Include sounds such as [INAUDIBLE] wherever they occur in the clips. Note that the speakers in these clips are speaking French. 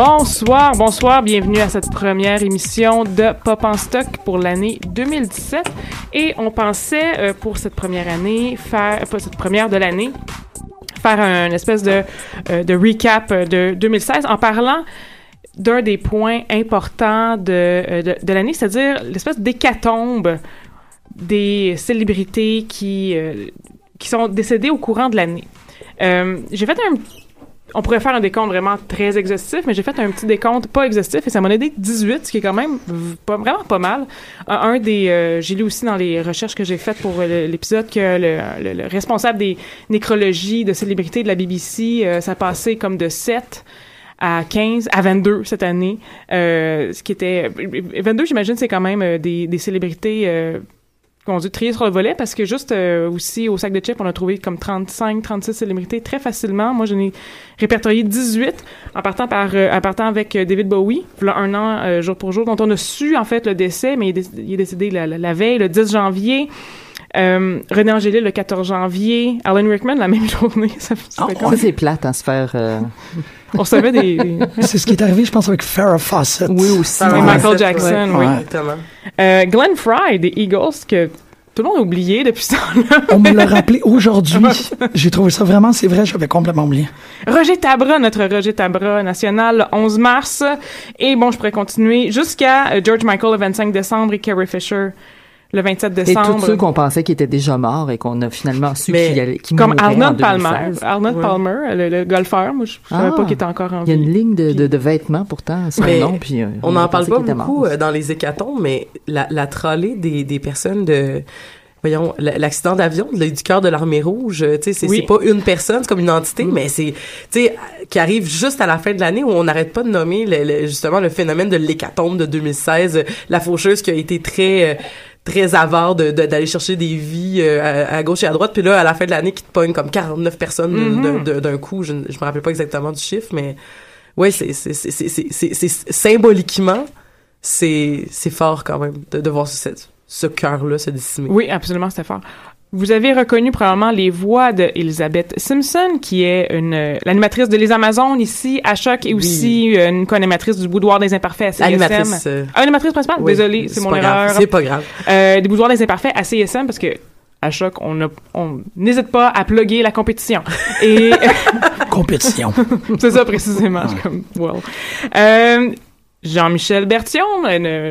Bonsoir, bonsoir, bienvenue à cette première émission de Pop en stock pour l'année 2017. Et on pensait euh, pour cette première année faire, cette première de l'année, faire un espèce de, euh, recap de 2016 en parlant d'un des points importants de, euh, de, l'année, c'est-à-dire l'espèce d'hécatombe des célébrités qui, sont décédées au courant de l'année. J'ai fait un on pourrait faire un décompte vraiment très exhaustif, mais j'ai fait un petit décompte pas exhaustif et ça m'en a aidé 18, ce qui est quand même pas, vraiment pas mal. Un, des, euh, j'ai lu aussi dans les recherches que j'ai faites pour euh, l'épisode que le, le- le responsable des nécrologies de célébrités de la BBC, euh, ça passait comme de 7 à 15, à 22 cette année, euh, ce qui était 22, j'imagine, c'est quand même euh, des, des célébrités a dû trier sur le volet parce que juste euh, aussi au sac de chips, on a trouvé comme 35, 36 célébrités très facilement. Moi, j'en ai répertorié 18 en partant par euh, en partant avec euh, David Bowie, là un an euh, jour pour jour, dont on a su en fait le décès, mais il est, décédé la veille, le 10 janvier. Euh, René Angélil le 14 janvier, Alan Rickman la même [LAUGHS] journée. Ça, comme- Ça, c'est plate, hein, se faire... euh, on savait des, [LAUGHS] des- C'est ce qui est arrivé, je pense, avec Farrah Fawcett. Oui, aussi. Ah, ouais. Michael Jackson, oui. Exactement. Euh, Glenn Fry des Eagles que tout le monde a oublié depuis ce temps-là. On me l'a rappelé aujourd'hui. [LAUGHS] J'ai trouvé ça vraiment, c'est vrai, j'avais complètement oublié. Roger Tabra, notre Roger Tabra national, le 11 mars. Et bon, je pourrais continuer jusqu'à euh, George Michael le 25 décembre et Carrie Fisher le 27 Et décembre. tous ceux qu'on pensait qu'ils étaient déjà morts et qu'on a finalement su qu'ils allaient- qu'ils comme Arnold Palmer. 2016. Arnold Ouais. Palmer, le, le golfeur. Moi, je savais Ah. pas qu'il était encore en Il y a vie. une ligne de, de, de vêtements pourtant, son Mais nom, puis euh, On n'en parle pas beaucoup mort. euh, dans les hécatombes, mais la, la trolley des, des personnes de... Voyons, l'accident d'avion du cœur de l'armée rouge, euh, tu sais, c'est Oui. pas une personne, c'est comme une entité, mais c'est, tu sais, qui arrive juste à la fin de l'année où on n'arrête pas de nommer le- le- justement le phénomène de l'hécatombe de 2016, euh, la faucheuse qui a été très... très avare de de- d'aller chercher des vies euh, à, à gauche et à droite puis là à la fin de l'année qui te pogne comme 49 personnes Mhm. d'un- coup je, ne- je me rappelle pas exactement du chiffre mais ouais c'est c'est c'est c'est c'est- c'est c'est- symboliquement c'est c'est fort quand même de, de voir ce ce cœur là se décimer Oui, absolument, c'était fort. Vous avez reconnu probablement les voix de Elizabeth Simpson, qui est une euh, l'animatrice de Les Amazones ici à Choc et aussi euh, une co-animatrice du Boudoir des Imparfaits à CSM. Animatrice, euh, Ah, animatrice principale? oui, Désolée, c'est mon pas erreur. c'est pas grave Euh, des Boudoirs des Imparfaits à CSM parce que à Choc, on a- on n'hésite pas à plugger la compétition. Et [LAUGHS] Compétition. [LAUGHS] c'est ça précisément. Je suis comme, well. Euh, Jean-Michel Bertion,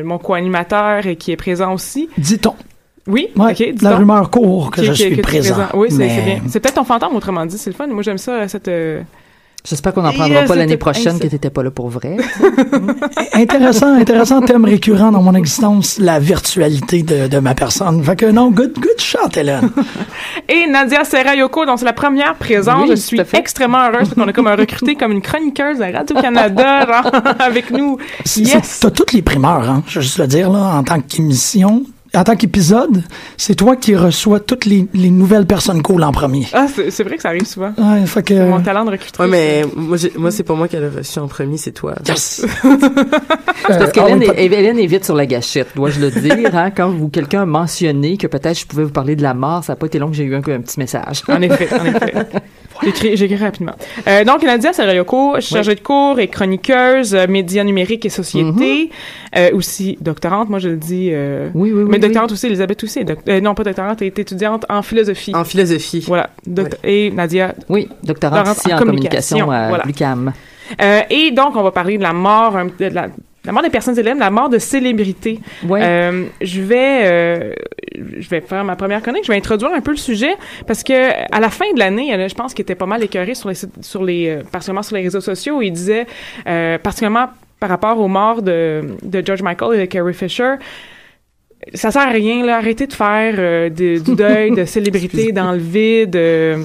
mon co-animateur et qui est présent aussi. Dit-on. Oui, Ouais, ok, dis la donc. rumeur court que Qui- je suis que présent. Oui, c'est Mais c'est bien. C'est peut-être ton fantôme, autrement dit, c'est le fun. Moi, j'aime ça, cette... euh, J'espère qu'on n'en prendra pas l'année prochaine insa- que t'étais pas là pour vrai. [LAUGHS] Intéressant, intéressant thème récurrent dans mon existence, la virtualité de, de ma personne. Fait que non, good, good shot, Hélène. [LAUGHS] Et Nadia Serrayoko, donc c'est la première présence. Oui, je suis extrêmement heureuse parce qu'on a comme recruté comme une chroniqueuse à Radio-Canada [LAUGHS] avec nous. C'est- Yes! T'as toutes les primeurs, hein, je veux juste le dire, là, en tant qu'émission. En tant qu'épisode, c'est toi qui reçois toutes les, les nouvelles personnes cool en premier. Ah, c'est vrai que ça arrive souvent. Ouais, fait que... Mon talent de recrutrice. ouais mais moi c'est pas moi qui l'ai reçu en premier c'est toi Yes! [LAUGHS] Parce Euh, qu'Hélène ah oui, est, Hélène est vite sur la gâchette, dois-je le dire. Hein, quand vous quelqu'un a mentionné que peut-être je pouvais vous parler de la mort, ça n'a pas été long que j'ai eu un, un petit message. En effet, en effet. [LAUGHS] J'écris, j'écris rapidement. Euh, donc, Nadia Serrayoko, chargée de cours et chroniqueuse, euh, médias numériques et société, euh, aussi doctorante, moi je le dis. euh, Oui, oui, oui. mais oui. doctorante aussi, Elisabeth aussi. doc- non, pas doctorante, elle est étudiante en philosophie. en philosophie Voilà. doc- Et Nadia. Oui, doctorante Doctorante ici en en communication, communication, à voilà. l'UQAM. Euh, et donc, on va parler de la mort, de la, la mort des personnes célèbres, la mort de célébrités. Ouais. Euh, je vais, euh, je vais faire ma première chronique. Je vais introduire un peu le sujet parce que à la fin de l'année, je pense qu'il était pas mal écœuré sur les, sur les, euh, particulièrement sur les réseaux sociaux. Il disait, euh, particulièrement par rapport aux morts de, de George Michael et de Carrie Fisher. ça sert à rien, là. Arrêtez de faire euh, de- du deuil de [LAUGHS] célébrités dans le vide. euh,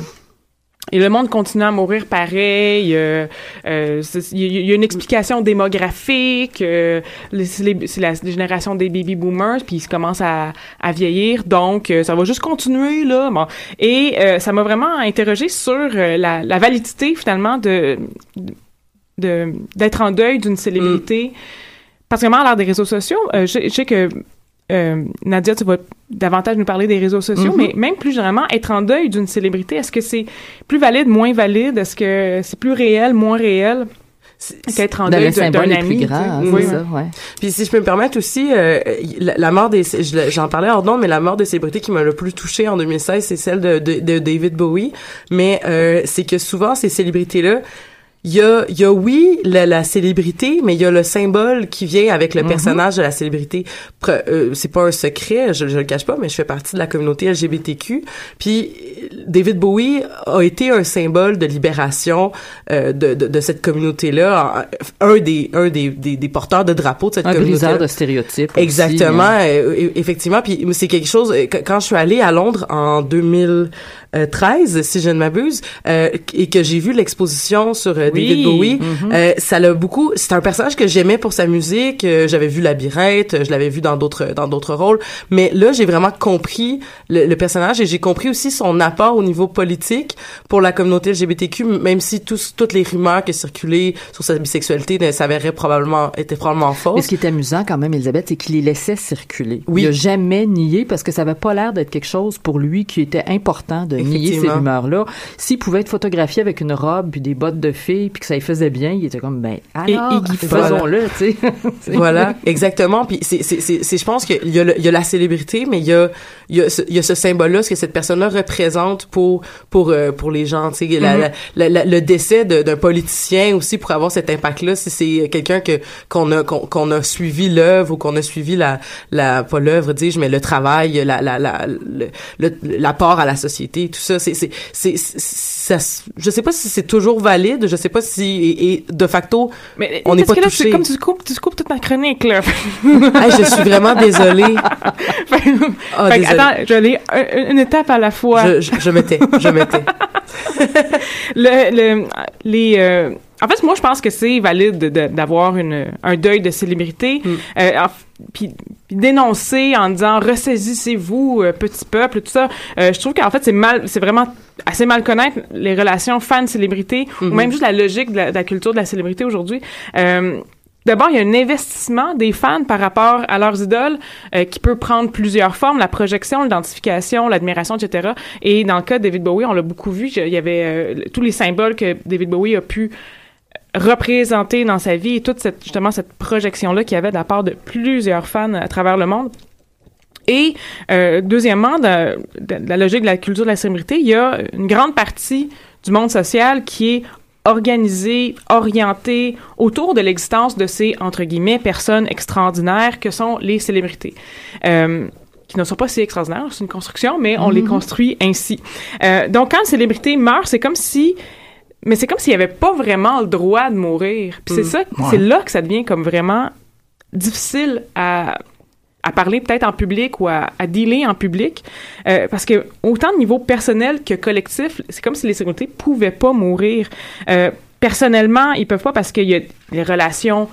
et le monde continue à mourir pareil. euh, euh, Il y, a- une explication démographique. euh, c'est la génération des baby boomers, puis ils commencent à, à vieillir. Donc, euh, ça va juste continuer, là. Bon. Et euh, ça m'a vraiment interrogé sur euh, la, la validité, finalement, de de- d'être en deuil d'une célébrité. Particulièrement à l'ère des réseaux sociaux. Euh, je, je sais que euh, Nadia, tu vas davantage nous parler des réseaux sociaux, Mhm. mais même plus généralement, être en deuil d'une célébrité, est-ce que c'est plus valide, moins valide? Est-ce que c'est plus réel, moins réel C'est- qu'être en deuil d'un ami? plus grand, hein, Oui, ça, ouais. Puis si je peux me permettre aussi, euh, la, la mort des, j'en parlais hors d'onde, mais la mort des célébrités qui m'a le plus touchée en 2016, c'est celle de, de, de David Bowie. Mais euh, c'est que souvent ces célébrités-là, il y a, il y a oui la, la célébrité, mais il y a le symbole qui vient avec le Mhm. personnage de la célébrité. Euh, c'est pas un secret, je, je le cache pas, mais je fais partie de la communauté LGBTQ. Puis David Bowie a été un symbole de libération euh, de, de, de cette communauté-là, un des un des, des, des porteurs de drapeaux de cette Un communauté. briseur de stéréotypes. aussi, Exactement, hein. euh, e- effectivement. Puis c'est quelque chose. euh, qu- Quand je suis allée à Londres en 2013, si je ne m'abuse, euh, et que j'ai vu l'exposition sur euh, Oui. David Bowie, euh, ça l'a beaucoup. C'est un personnage que j'aimais pour sa musique. euh, J'avais vu Labyrinthe, euh, je l'avais vu dans d'autres dans d'autres rôles. Mais là, j'ai vraiment compris le, le personnage et j'ai compris aussi son apport au niveau politique pour la communauté LGBTQ, même si tous toutes les rumeurs qui circulaient sur sa bisexualité ne s'avéraient probablement étaient probablement Mais fausses. ce qui est amusant quand même, Elisabeth, c'est qu'il les laissait circuler. Oui. Il a jamais nié parce que ça avait pas l'air d'être quelque chose pour lui qui était important de ces rumeurs-là. S'il pouvait être photographié avec une robe puis des bottes de fille puis que ça lui faisait bien, il était comme ben alors faisons-le, tu sais. [LAUGHS] Voilà, exactement. Puis c'est, c'est, c'est, je pense qu'il y a, le- il y a la célébrité, mais il y a, il y a ce, il y a ce symbole-là, ce que cette personne-là représente pour pour euh, pour les gens. Tu sais, la- la- la- le décès d'un politicien aussi pour avoir cet impact-là. Si c'est quelqu'un que qu'on a qu'on, qu'on a suivi l'œuvre ou qu'on a suivi la la pas l'œuvre, dis-je, mais le travail, la la la l'apport à la société, tout ça. C'est c'est c'est, ça, je sais pas si c'est toujours valide. Je sais pas si et, et de facto Mais On n'est pas que là, touché. c'est comme tu coupes, tu coupes toute ma chronique, là. [LAUGHS] Hey, je suis vraiment désolée. [LAUGHS] Ah, fait que, désolée. attends, je un- une étape à la fois. Je, je, je m'étais, je m'étais. [LAUGHS] le, le, les, euh, en fait, moi, je pense que c'est valide de- de- d'avoir un deuil de célébrité, Mm. euh, puis, dénoncer en disant ressaisissez-vous, euh, petit peuple, tout ça. Euh, je trouve qu'en fait, c'est mal, c'est vraiment assez mal connaître les relations fan-célébrité, ou Mhm. même juste la logique de la, de la culture de la célébrité aujourd'hui. Euh, D'abord, il y a un investissement des fans par rapport à leurs idoles euh, qui peut prendre plusieurs formes, la projection, l'identification, l'admiration, etc. Et dans le cas de David Bowie, on l'a beaucoup vu, il y avait euh, tous les symboles que David Bowie a pu représenter dans sa vie et toute cette, justement cette projection-là qu'il y avait de la part de plusieurs fans à travers le monde. Et euh, deuxièmement, de, de- de la logique de la culture de la célébrité, il y a une grande partie du monde social qui est organisée, orientée autour de l'existence de ces, entre guillemets, personnes extraordinaires que sont les célébrités. Euh, qui ne sont pas si extraordinaires, c'est une construction, mais on les construit ainsi. Euh, donc, quand une célébrité meurt, c'est comme si mais c'est comme s'il n'y avait pas vraiment le droit de mourir. Puis c'est Mm. ça, Ouais. c'est là que ça devient comme vraiment difficile à, à parler peut-être en public ou à, à dealer en public. Euh, parce que autant de niveau personnel que collectif, c'est comme si les célébrités pouvaient pas mourir. Euh, personnellement, ils peuvent pas parce qu'il y a les relations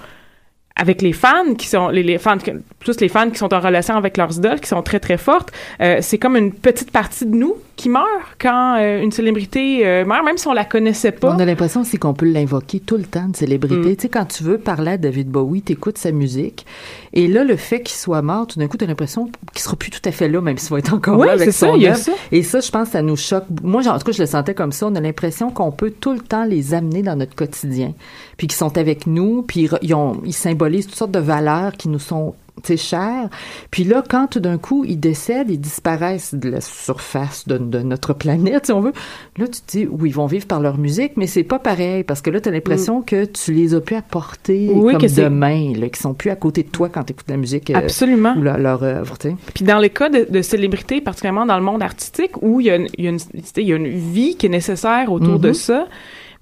avec les fans qui sont les, les fans plus les fans qui sont en relation avec leurs idoles qui sont très très fortes euh, c'est comme une petite partie de nous qui meurt quand euh, une célébrité euh, meurt même si on la connaissait pas On a l'impression aussi qu'on peut l'invoquer tout le temps de célébrité. Mm. Tu sais, quand tu veux parler à David Bowie, t'écoutes sa musique. Et là, le fait qu'il soit mort, tout d'un coup, t'as l'impression qu'il sera plus tout à fait là, même s'il va être encore Oui, là avec ça, son ça. Et ça, je pense, ça nous choque. Moi, en tout cas, je le sentais comme ça. On a l'impression qu'on peut tout le temps les amener dans notre quotidien. Puis qu'ils sont avec nous, puis ils, ils ont, ils symbolisent toutes sortes de valeurs qui nous sont chères. Puis là, quand tout d'un coup, ils décèdent, ils disparaissent de la surface de, de notre planète, si on veut, là, tu te dis, oui, ils vont vivre par leur musique, mais c'est pas pareil, parce que là, tu as l'impression que tu les as pu apporter Oui, comme que c'est- demain, là, qui sont plus à côté de toi quand tu écoutes la musique euh, absolument ou leur, leur œuvre, tu sais. Puis dans le cas de, de célébrités, particulièrement dans le monde artistique, où il y a une, il y a une, tu sais, il y a une vie qui est nécessaire autour de Mhm. ça,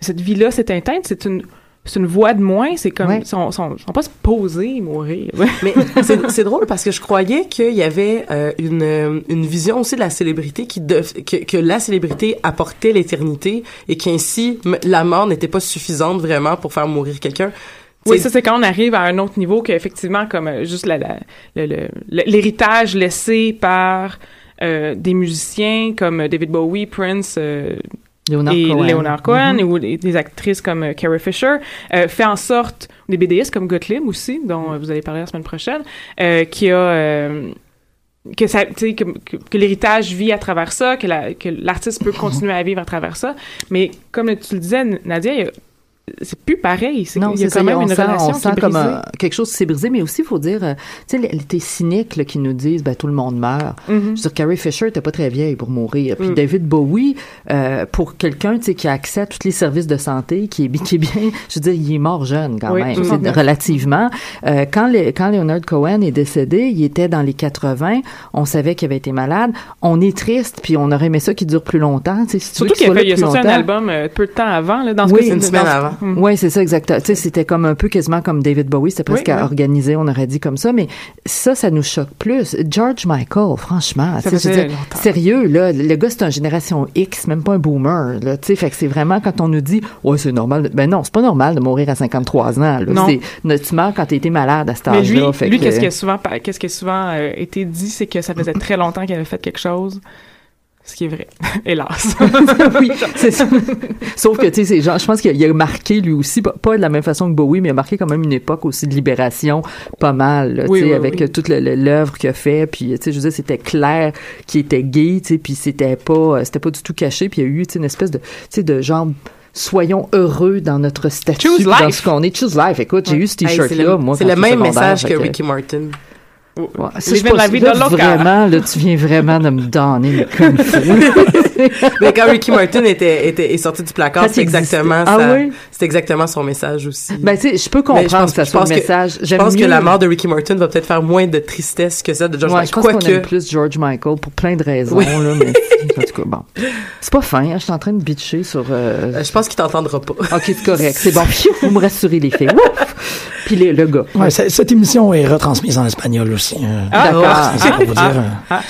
cette vie-là s'est éteinte, c'est une c'est une voix de moins, c'est comme Ouais. ils sont, sont, sont pas supposés mourir. [LAUGHS] Mais c'est drôle parce que je croyais qu'il y avait euh, une, une vision aussi de la célébrité qui que, que la célébrité apportait l'éternité et qu'ainsi la mort n'était pas suffisante vraiment pour faire mourir quelqu'un. Oui, ça c'est quand on arrive à un autre niveau qu'effectivement comme euh, juste la, la- l'héritage laissé par euh, des musiciens comme David Bowie, Prince euh, Leonard et Cohen. Leonard Cohen Mhm. ou des, actrices comme euh, Carrie Fisher euh, fait en sorte des BDistes comme Gottlieb aussi dont euh, vous allez parler la semaine prochaine euh, qui a euh, que ça que, que, que l'héritage vit à travers ça que la, que l'artiste peut continuer à vivre à travers ça mais comme tu le disais Nadia il y a- c'est plus pareil c'est Non, il y a c'est quand ça, même on une sent, relation on qui sent est comme un- quelque chose qui s'est brisé, mais aussi, il faut dire, euh, tu sais, les, les cyniques là, qui nous disent, ben, tout le monde meurt. Mhm. Je veux dire, Carrie Fisher était pas très vieille pour mourir. Puis Mm. David Bowie, euh, pour quelqu'un, tu sais, qui a accès à tous les services de santé, qui est, qui est bien, je veux dire, il est mort jeune quand Oui, même, 69. c'est relativement. Euh, quand, les, quand Leonard Cohen est décédé, il était dans les 80, on savait qu'il avait été malade. On est triste, puis on aurait aimé ça qu'il dure plus longtemps. tu sais, si surtout qu'il a, sorti un album euh, peu de temps avant là, dans ce Oui, cas-ci, une semaine avant. Mm. Oui, c'est ça, exactement. Tu sais, c'était comme un peu quasiment comme David Bowie, c'était presque Oui, oui. organisé, on aurait dit comme ça, mais ça, ça nous choque plus. George Michael, franchement, Ça je dire, sérieux, là, le gars, c'est une génération X, même pas un boomer, là, tu sais, fait que c'est vraiment quand on nous dit, ouais, c'est normal, ben non, c'est pas normal de mourir à 53 ans, là. C'est, tu meurs quand t'as été malade à cet lui, âge-là. lui que- qu'est-ce qui a souvent, qu'est-ce qui a souvent euh, été dit, c'est que ça faisait [LAUGHS] très longtemps qu'il avait fait quelque chose. Ce qui est vrai, [LAUGHS] hélas. oui, c'est ça. [LAUGHS] Sauf que, tu sais, je pense qu'il a, marqué lui aussi, pas, de la même façon que Bowie, mais il a marqué quand même une époque aussi de libération pas mal, là, Oui, tu sais, oui, avec oui. euh, toute l'œuvre qu'il a fait, puis, tu sais, je veux dire, c'était clair qu'il était gay, tu sais, puis c'était pas, euh, c'était pas du tout caché, puis il y a eu, tu sais, une espèce de, tu sais, de genre, soyons heureux dans notre statut, dans ce qu'on est. Choose life. Écoute, j'ai eu ce t-shirt-là, moi. c'est le même message que Ricky Martin. Ouais, ça, je la vie là, de. Vraiment, là, tu viens vraiment de me donner une [LAUGHS] Mais quand Ricky Martin était, était, est sorti du placard, c'est exactement Ah ça. oui? C'est exactement son message aussi. Ben, tu sais, je peux comprendre je pense- que ça le que- message. Je pense que la mort de Ricky Martin va peut-être faire moins de tristesse que celle de George Ouais, Michael. je pense qu'on Quoique, aime plus George Michael pour plein de raisons, Oui. là, mais en tout cas, bon. C'est pas fin, hein, je suis en train de bitcher sur... euh, euh, je pense qu'il t'entendra pas. Ok, c'est correct, c'est bon. [LAUGHS] Vous me rassurez les filles. Puis les- le gars. Ouais, cette émission est retransmise en espagnol aussi. Euh, Ah, D'accord. ah, c'est pour vous dire. euh, ah.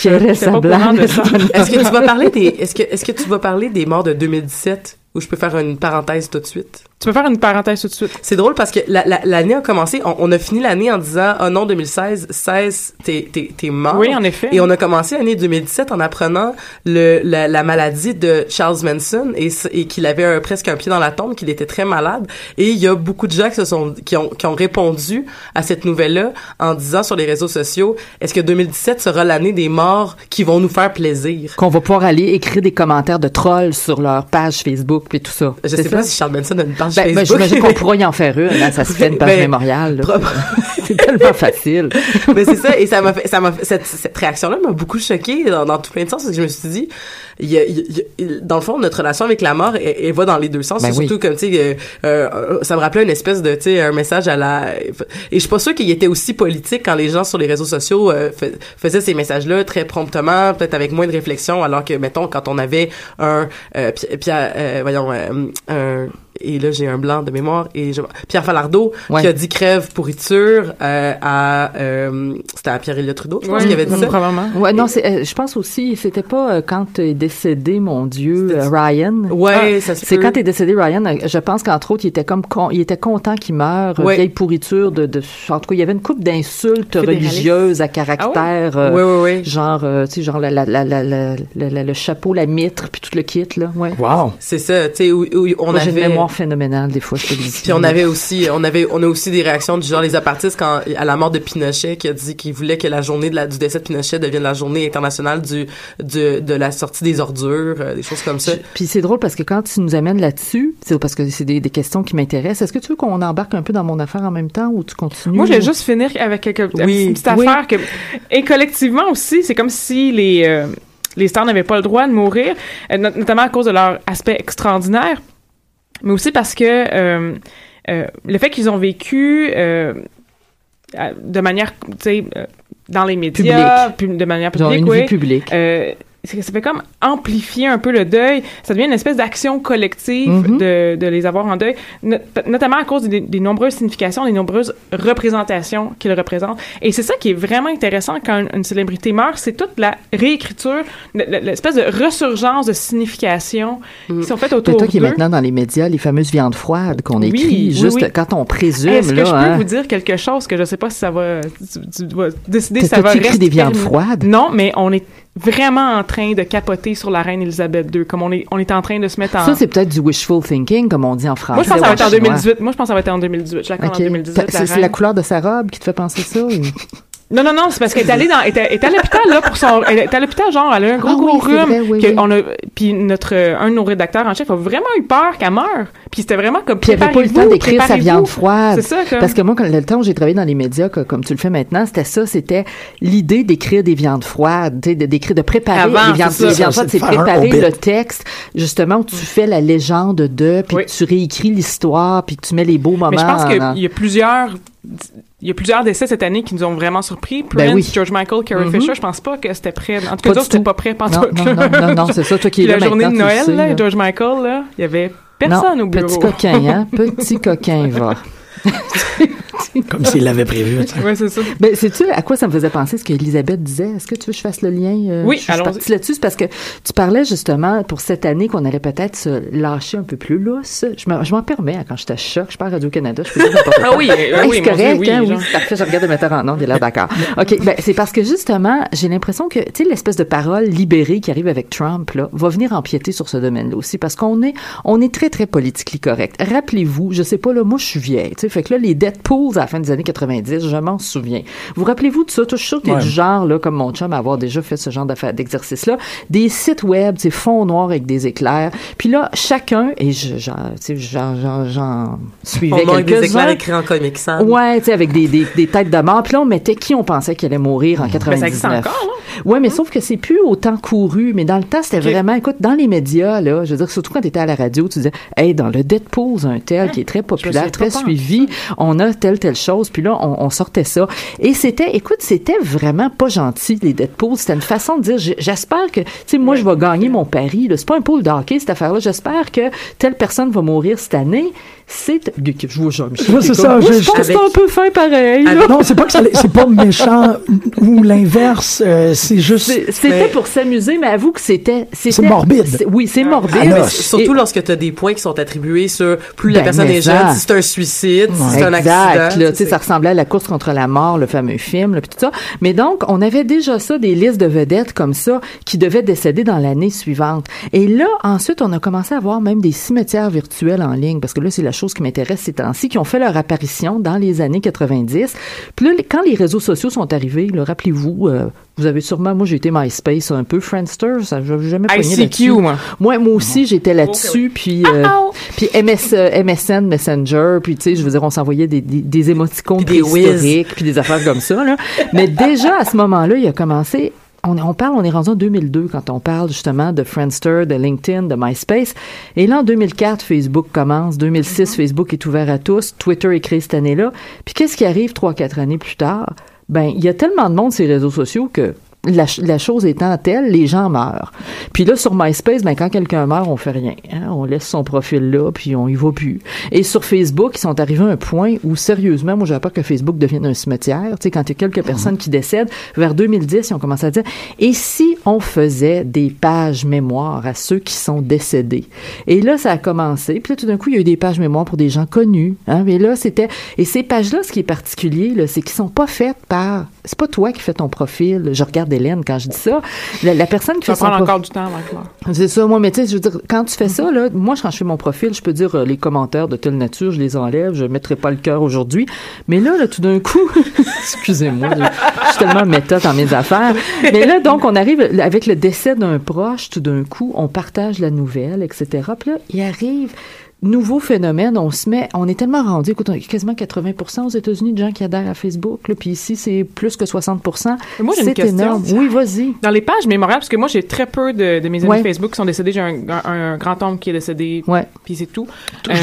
Est-ce que tu vas parler des, est-ce que, est-ce que tu vas parler des morts de 2017 ou je peux faire une parenthèse tout de suite? Tu peux faire une parenthèse tout de suite. C'est drôle parce que la- la- l'année a commencé, on, on a fini l'année en disant, oh non, 2016, 16, t'es, t'es, t'es mort. Oui, en effet. Et on a commencé l'année 2017 en apprenant le, la, la maladie de Charles Manson et, et qu'il avait un- presque un pied dans la tombe, qu'il était très malade. Et il y a beaucoup de gens qui, se sont, qui, ont, qui ont répondu à cette nouvelle-là en disant sur les réseaux sociaux, est-ce que 2017 sera l'année des morts qui vont nous faire plaisir? Qu'on va pouvoir aller écrire des commentaires de trolls sur leur page Facebook puis tout ça. Je sais ça? pas si Charles Manson a une page Ben, ben, Facebook. j'imagine qu'on pourra y en faire une, hein, ça se [LAUGHS] fait une page Ben, mémoriale. [LAUGHS] C'est tellement facile. mais [LAUGHS] c'est ça et ça m'a fait ça m'a fait- cette, cette réaction là m'a beaucoup choquée dans, dans tout plein de sens parce que je me suis dit il y a, il y a- il- dans le fond notre relation avec la mort elle, elle va dans les deux sens Ben C'est oui. surtout comme tu sais euh, euh, ça me rappelait une espèce de tu sais un message à la et je suis pas sûre qu'il était aussi politique quand les gens sur les réseaux sociaux euh, fais- faisaient ces messages là très promptement peut-être avec moins de réflexion alors que mettons quand on avait un euh, Pi- Pierre euh, voyons euh, un et là j'ai un blanc de mémoire et je, Pierre Falardeau Ouais. qui a dit crève pourriture euh, à euh, c'était à Pierre Elliott Trudeau je pense Ouais, qu'il avait dit ça Probablement. Ouais, non, c'est, euh, je pense aussi, c'était pas euh, quand est décédé, mon Dieu, euh, Ryan. ouais ça se C'est quand est décédé Ryan, je pense qu'entre autres, il était comme con- il était content qu'il meure, Ouais. vieille pourriture de, de en tout cas, il y avait une coupe d'insultes religieuses à caractère euh, ouais ouais ouais genre euh, tu sais genre la, la, la, la, la- la- la- le chapeau, la mitre puis tout le kit là, ouais. Wow. c'est ça tu sais où, où on Moi, avait mémoire phénoménale des fois, je te le dis. Puis on avait aussi, on avait, on a aussi des réactions du genre les apartistes quand à la mort de Pinochet qui a dit qu'il voulait que la journée de la, du décès de Pinochet devienne la journée internationale du, du de la sortie des ordures, euh, des choses comme ça. Puis c'est drôle parce que quand tu nous amènes là-dessus, c'est parce que c'est des, des questions qui m'intéressent. Est-ce que tu veux qu'on embarque un peu dans mon affaire en même temps ou tu continues? Moi, je vais juste finir avec quelques, Oui. une petite Oui. affaire que, et collectivement aussi, c'est comme si les, euh, les stars n'avaient pas le droit de mourir, euh, not- notamment à cause de leur aspect extraordinaire, mais aussi parce que euh, euh, le fait qu'ils ont vécu euh, de manière, tu sais, euh, dans les médias, pub- de ont publique, une oui, vie publique. Ça fait comme amplifier un peu le deuil. Ça devient une espèce d'action collective Mhm. de, de les avoir en deuil, no- notamment à cause des, des nombreuses significations, des nombreuses représentations qu'ils représentent. Et c'est ça qui est vraiment intéressant quand une, une célébrité meurt, c'est toute la réécriture, le- le- l'espèce de ressurgence de significations qui sont faites C'est autour toi qui est maintenant dans les médias, les fameuses viandes froides qu'on Oui, écrit oui, juste oui. quand on présume. Est-ce que je peux hein? vous dire quelque chose que je sais pas si ça va, tu, tu décider si ça va écrit des viandes froides? Non, mais on est vraiment en train de capoter sur la reine Elisabeth II, comme on est, on est en train de se mettre en... Ça, c'est peut-être du wishful thinking, comme on dit en français. Moi, je pense que ça va être en ou chinois. 2018. Moi, je pense que ça va être en 2018. Je la en 2018. T'as- la C'est la couleur de sa robe qui te fait penser ça? ou- [LAUGHS] Non, non, non, c'est parce qu'elle est allée dans, elle était à l'hôpital, là, pour son, elle était à l'hôpital, genre, elle a eu un gros, Ah gros oui, rhume. vrai, oui, que oui. on a, puis notre, euh, un de nos rédacteurs en chef a vraiment eu peur qu'elle meure. Puis c'était vraiment comme, Puis il avait pas eu le temps d'écrire sa viande froide. C'est ça, comme. Parce que moi, quand le temps où j'ai travaillé dans les médias, que- comme tu le fais maintenant, c'était ça, c'était l'idée d'écrire des viandes froides, tu sais, de- d'écrire, de préparer Avant, les viandes, les viandes froides, de c'est préparer le texte, justement, où tu fais la légende de, puis tu réécris l'histoire, puis que tu mets les beaux moments. Mais je pense en- qu'il y a plusieurs, il y a plusieurs décès cette année qui nous ont vraiment surpris. Prince, Ben oui. George Michael, Carrie Mhm. Fisher, je pense pas que c'était prêt. En tout cas, c'était pas prêt non, pantoute, non, non, non, non, [LAUGHS] c'est ça, toi qui es là la journée de Noël, sais, là. George Michael, là, il y avait personne non, au bureau. Petit coquin, hein? Petit coquin, va. [LAUGHS] [LAUGHS] Comme s'il l'avait prévu. Ouais, c'est ça. Ben, sais-tu à quoi ça me faisait penser ce qu'Elisabeth disait? Est-ce que tu veux que je fasse le lien? euh, Oui, partie là-dessus? C'est parce que tu parlais justement pour cette année qu'on allait peut-être se lâcher un peu plus lousse. Je me- je m'en permets hein, quand j'étais à choc. Je pars à Radio-Canada. Je peux dire n'importe [LAUGHS] Ah oui, Hey, oui, c'est correct, oui, hein, oui, c'est parfait. Je regarde le metteur en ondes, il a l'air d'accord. OK, ben, c'est parce que justement, j'ai l'impression que, tu sais, l'espèce de parole libérée qui arrive avec Trump, là, va venir empiéter sur ce domaine-là aussi, parce qu'on est, on est très, très politiquement correct. Rappelez-vous, je sais pas, là, moi, je suis vieille, tu sais, fait que là, les Deadpools à la fin des années 90, je m'en souviens. Vous rappelez-vous de ça? Je suis sûre que t'es Ouais. du genre, là, comme mon chum, à avoir déjà fait ce genre d'affaires- d'exercice-là. Des sites web, c'est fond noir avec des éclairs. Puis là, chacun, et je, j'en, suivais On manque des quelques-uns. éclairs écrits en Comic Sans. Ouais, tu sais, avec des, des, des têtes de mort. Puis là, on mettait qui on pensait qu'il allait mourir en Ben, ça existe 99. encore, là? Ouais, mais sauf que c'est plus autant couru. Mais dans le temps, c'était vraiment, écoute, dans les médias, là, je veux dire, surtout quand t'étais à la radio, tu disais, hey, dans le Deadpool, un tel qui est très populaire, très suivi, on a telle, telle chose. Puis là, on, sortait ça. Et c'était, écoute, c'était vraiment pas gentil, les Deadpools. C'était une façon de dire, j'espère que, tu sais, moi, je vais gagner mon pari. C'est pas un pool de hockey, cette affaire-là. J'espère que telle personne va mourir cette année. C'est, je. Ouais, c'est t'es ça, je- je pense que un peu fin pareil. là. Non, c'est pas que c'est pas [LAUGHS] méchant ou l'inverse, euh, c'est juste. C'était Mais- pour s'amuser, mais avoue que c'était. C'est morbide. Oui, c'est morbide. Ah, Surtout Et- lorsque tu as des points qui sont attribués sur plus la Ben, personne est jeune, si c'est un suicide, si c'est un Exact, accident. là, tu sais, ça ressemblait à la course contre la mort, le fameux film, là, puis tout ça. Mais donc, on avait déjà ça, des listes de vedettes comme ça, qui devaient décéder dans l'année suivante. Et là, ensuite, on a commencé à voir même des cimetières virtuels en ligne, parce que là, c'est la chose qui m'intéresse ces temps-ci, qui ont fait leur apparition dans les années 90. Puis là, quand les réseaux sociaux sont arrivés, rappelez-vous, euh, vous avez sûrement, moi, j'ai été MySpace un peu, Friendster, ça, j'avais jamais pogné ICQ, là-dessus. moi. Moi, moi aussi, j'étais là-dessus, puis euh, puis MS, euh, MSN Messenger, puis tu sais, je veux dire, on s'envoyait des, des, des émoticônes Puis des whiz. préhistoriques, puis des affaires comme ça. Là. Mais déjà à ce moment-là, il a commencé. On, on parle, on est rendu en 2002 quand on parle justement de Friendster, de LinkedIn, de MySpace. Et là, en 2004, Facebook commence. 2006, Facebook est ouvert à tous. Twitter est créé cette année-là. Puis qu'est-ce qui arrive trois, quatre années plus tard? Ben, il y a tellement de monde sur les réseaux sociaux que la, ch- la chose étant telle, les gens meurent. Puis là, sur MySpace, ben, quand quelqu'un meurt, on fait rien. hein. On laisse son profil là, puis on y va plus. Et sur Facebook, ils sont arrivés à un point où, sérieusement, moi, j'ai peur que Facebook devienne un cimetière. Tu sais, quand il y a quelques personnes qui décèdent, vers 2010, ils ont commencé à dire, et si on faisait des pages mémoire à ceux qui sont décédés? Et là, ça a commencé. Puis là, tout d'un coup, il y a eu des pages mémoire pour des gens connus. Hein? Mais là, c'était... Et ces pages-là, ce qui est particulier, c'est qu'ils sont pas faites par... C'est pas toi qui fais ton profil. Je regarde Hélène quand je dis ça. La, la personne qui Ça fait prendre profil... encore du temps avant que l'heure. C'est ça, moi, mais tu sais, je veux dire, quand tu fais ça, là, moi, quand je fais mon profil, je peux dire euh, les commentaires de telle nature, je les enlève, je mettrai pas le cœur aujourd'hui. Mais là, là, tout d'un coup, [LAUGHS] excusez-moi, je, je suis tellement méta dans mes affaires. Mais là, donc, on arrive avec le décès d'un proche, tout d'un coup, on partage la nouvelle, etc. Puis là, il arrive nouveau phénomène, on se met, on est tellement rendu, écoute, on est quasiment 80% aux États-Unis de gens qui adhèrent à Facebook, là, puis ici, c'est plus que 60%. Mais moi, j'ai une C'est question. énorme. Oui, vas-y. Dans les pages mémorables, parce que moi, j'ai très peu de, de mes amis Ouais. Facebook qui sont décédés. J'ai un, un, un grand-oncle qui est décédé, Ouais. puis c'est tout. Euh.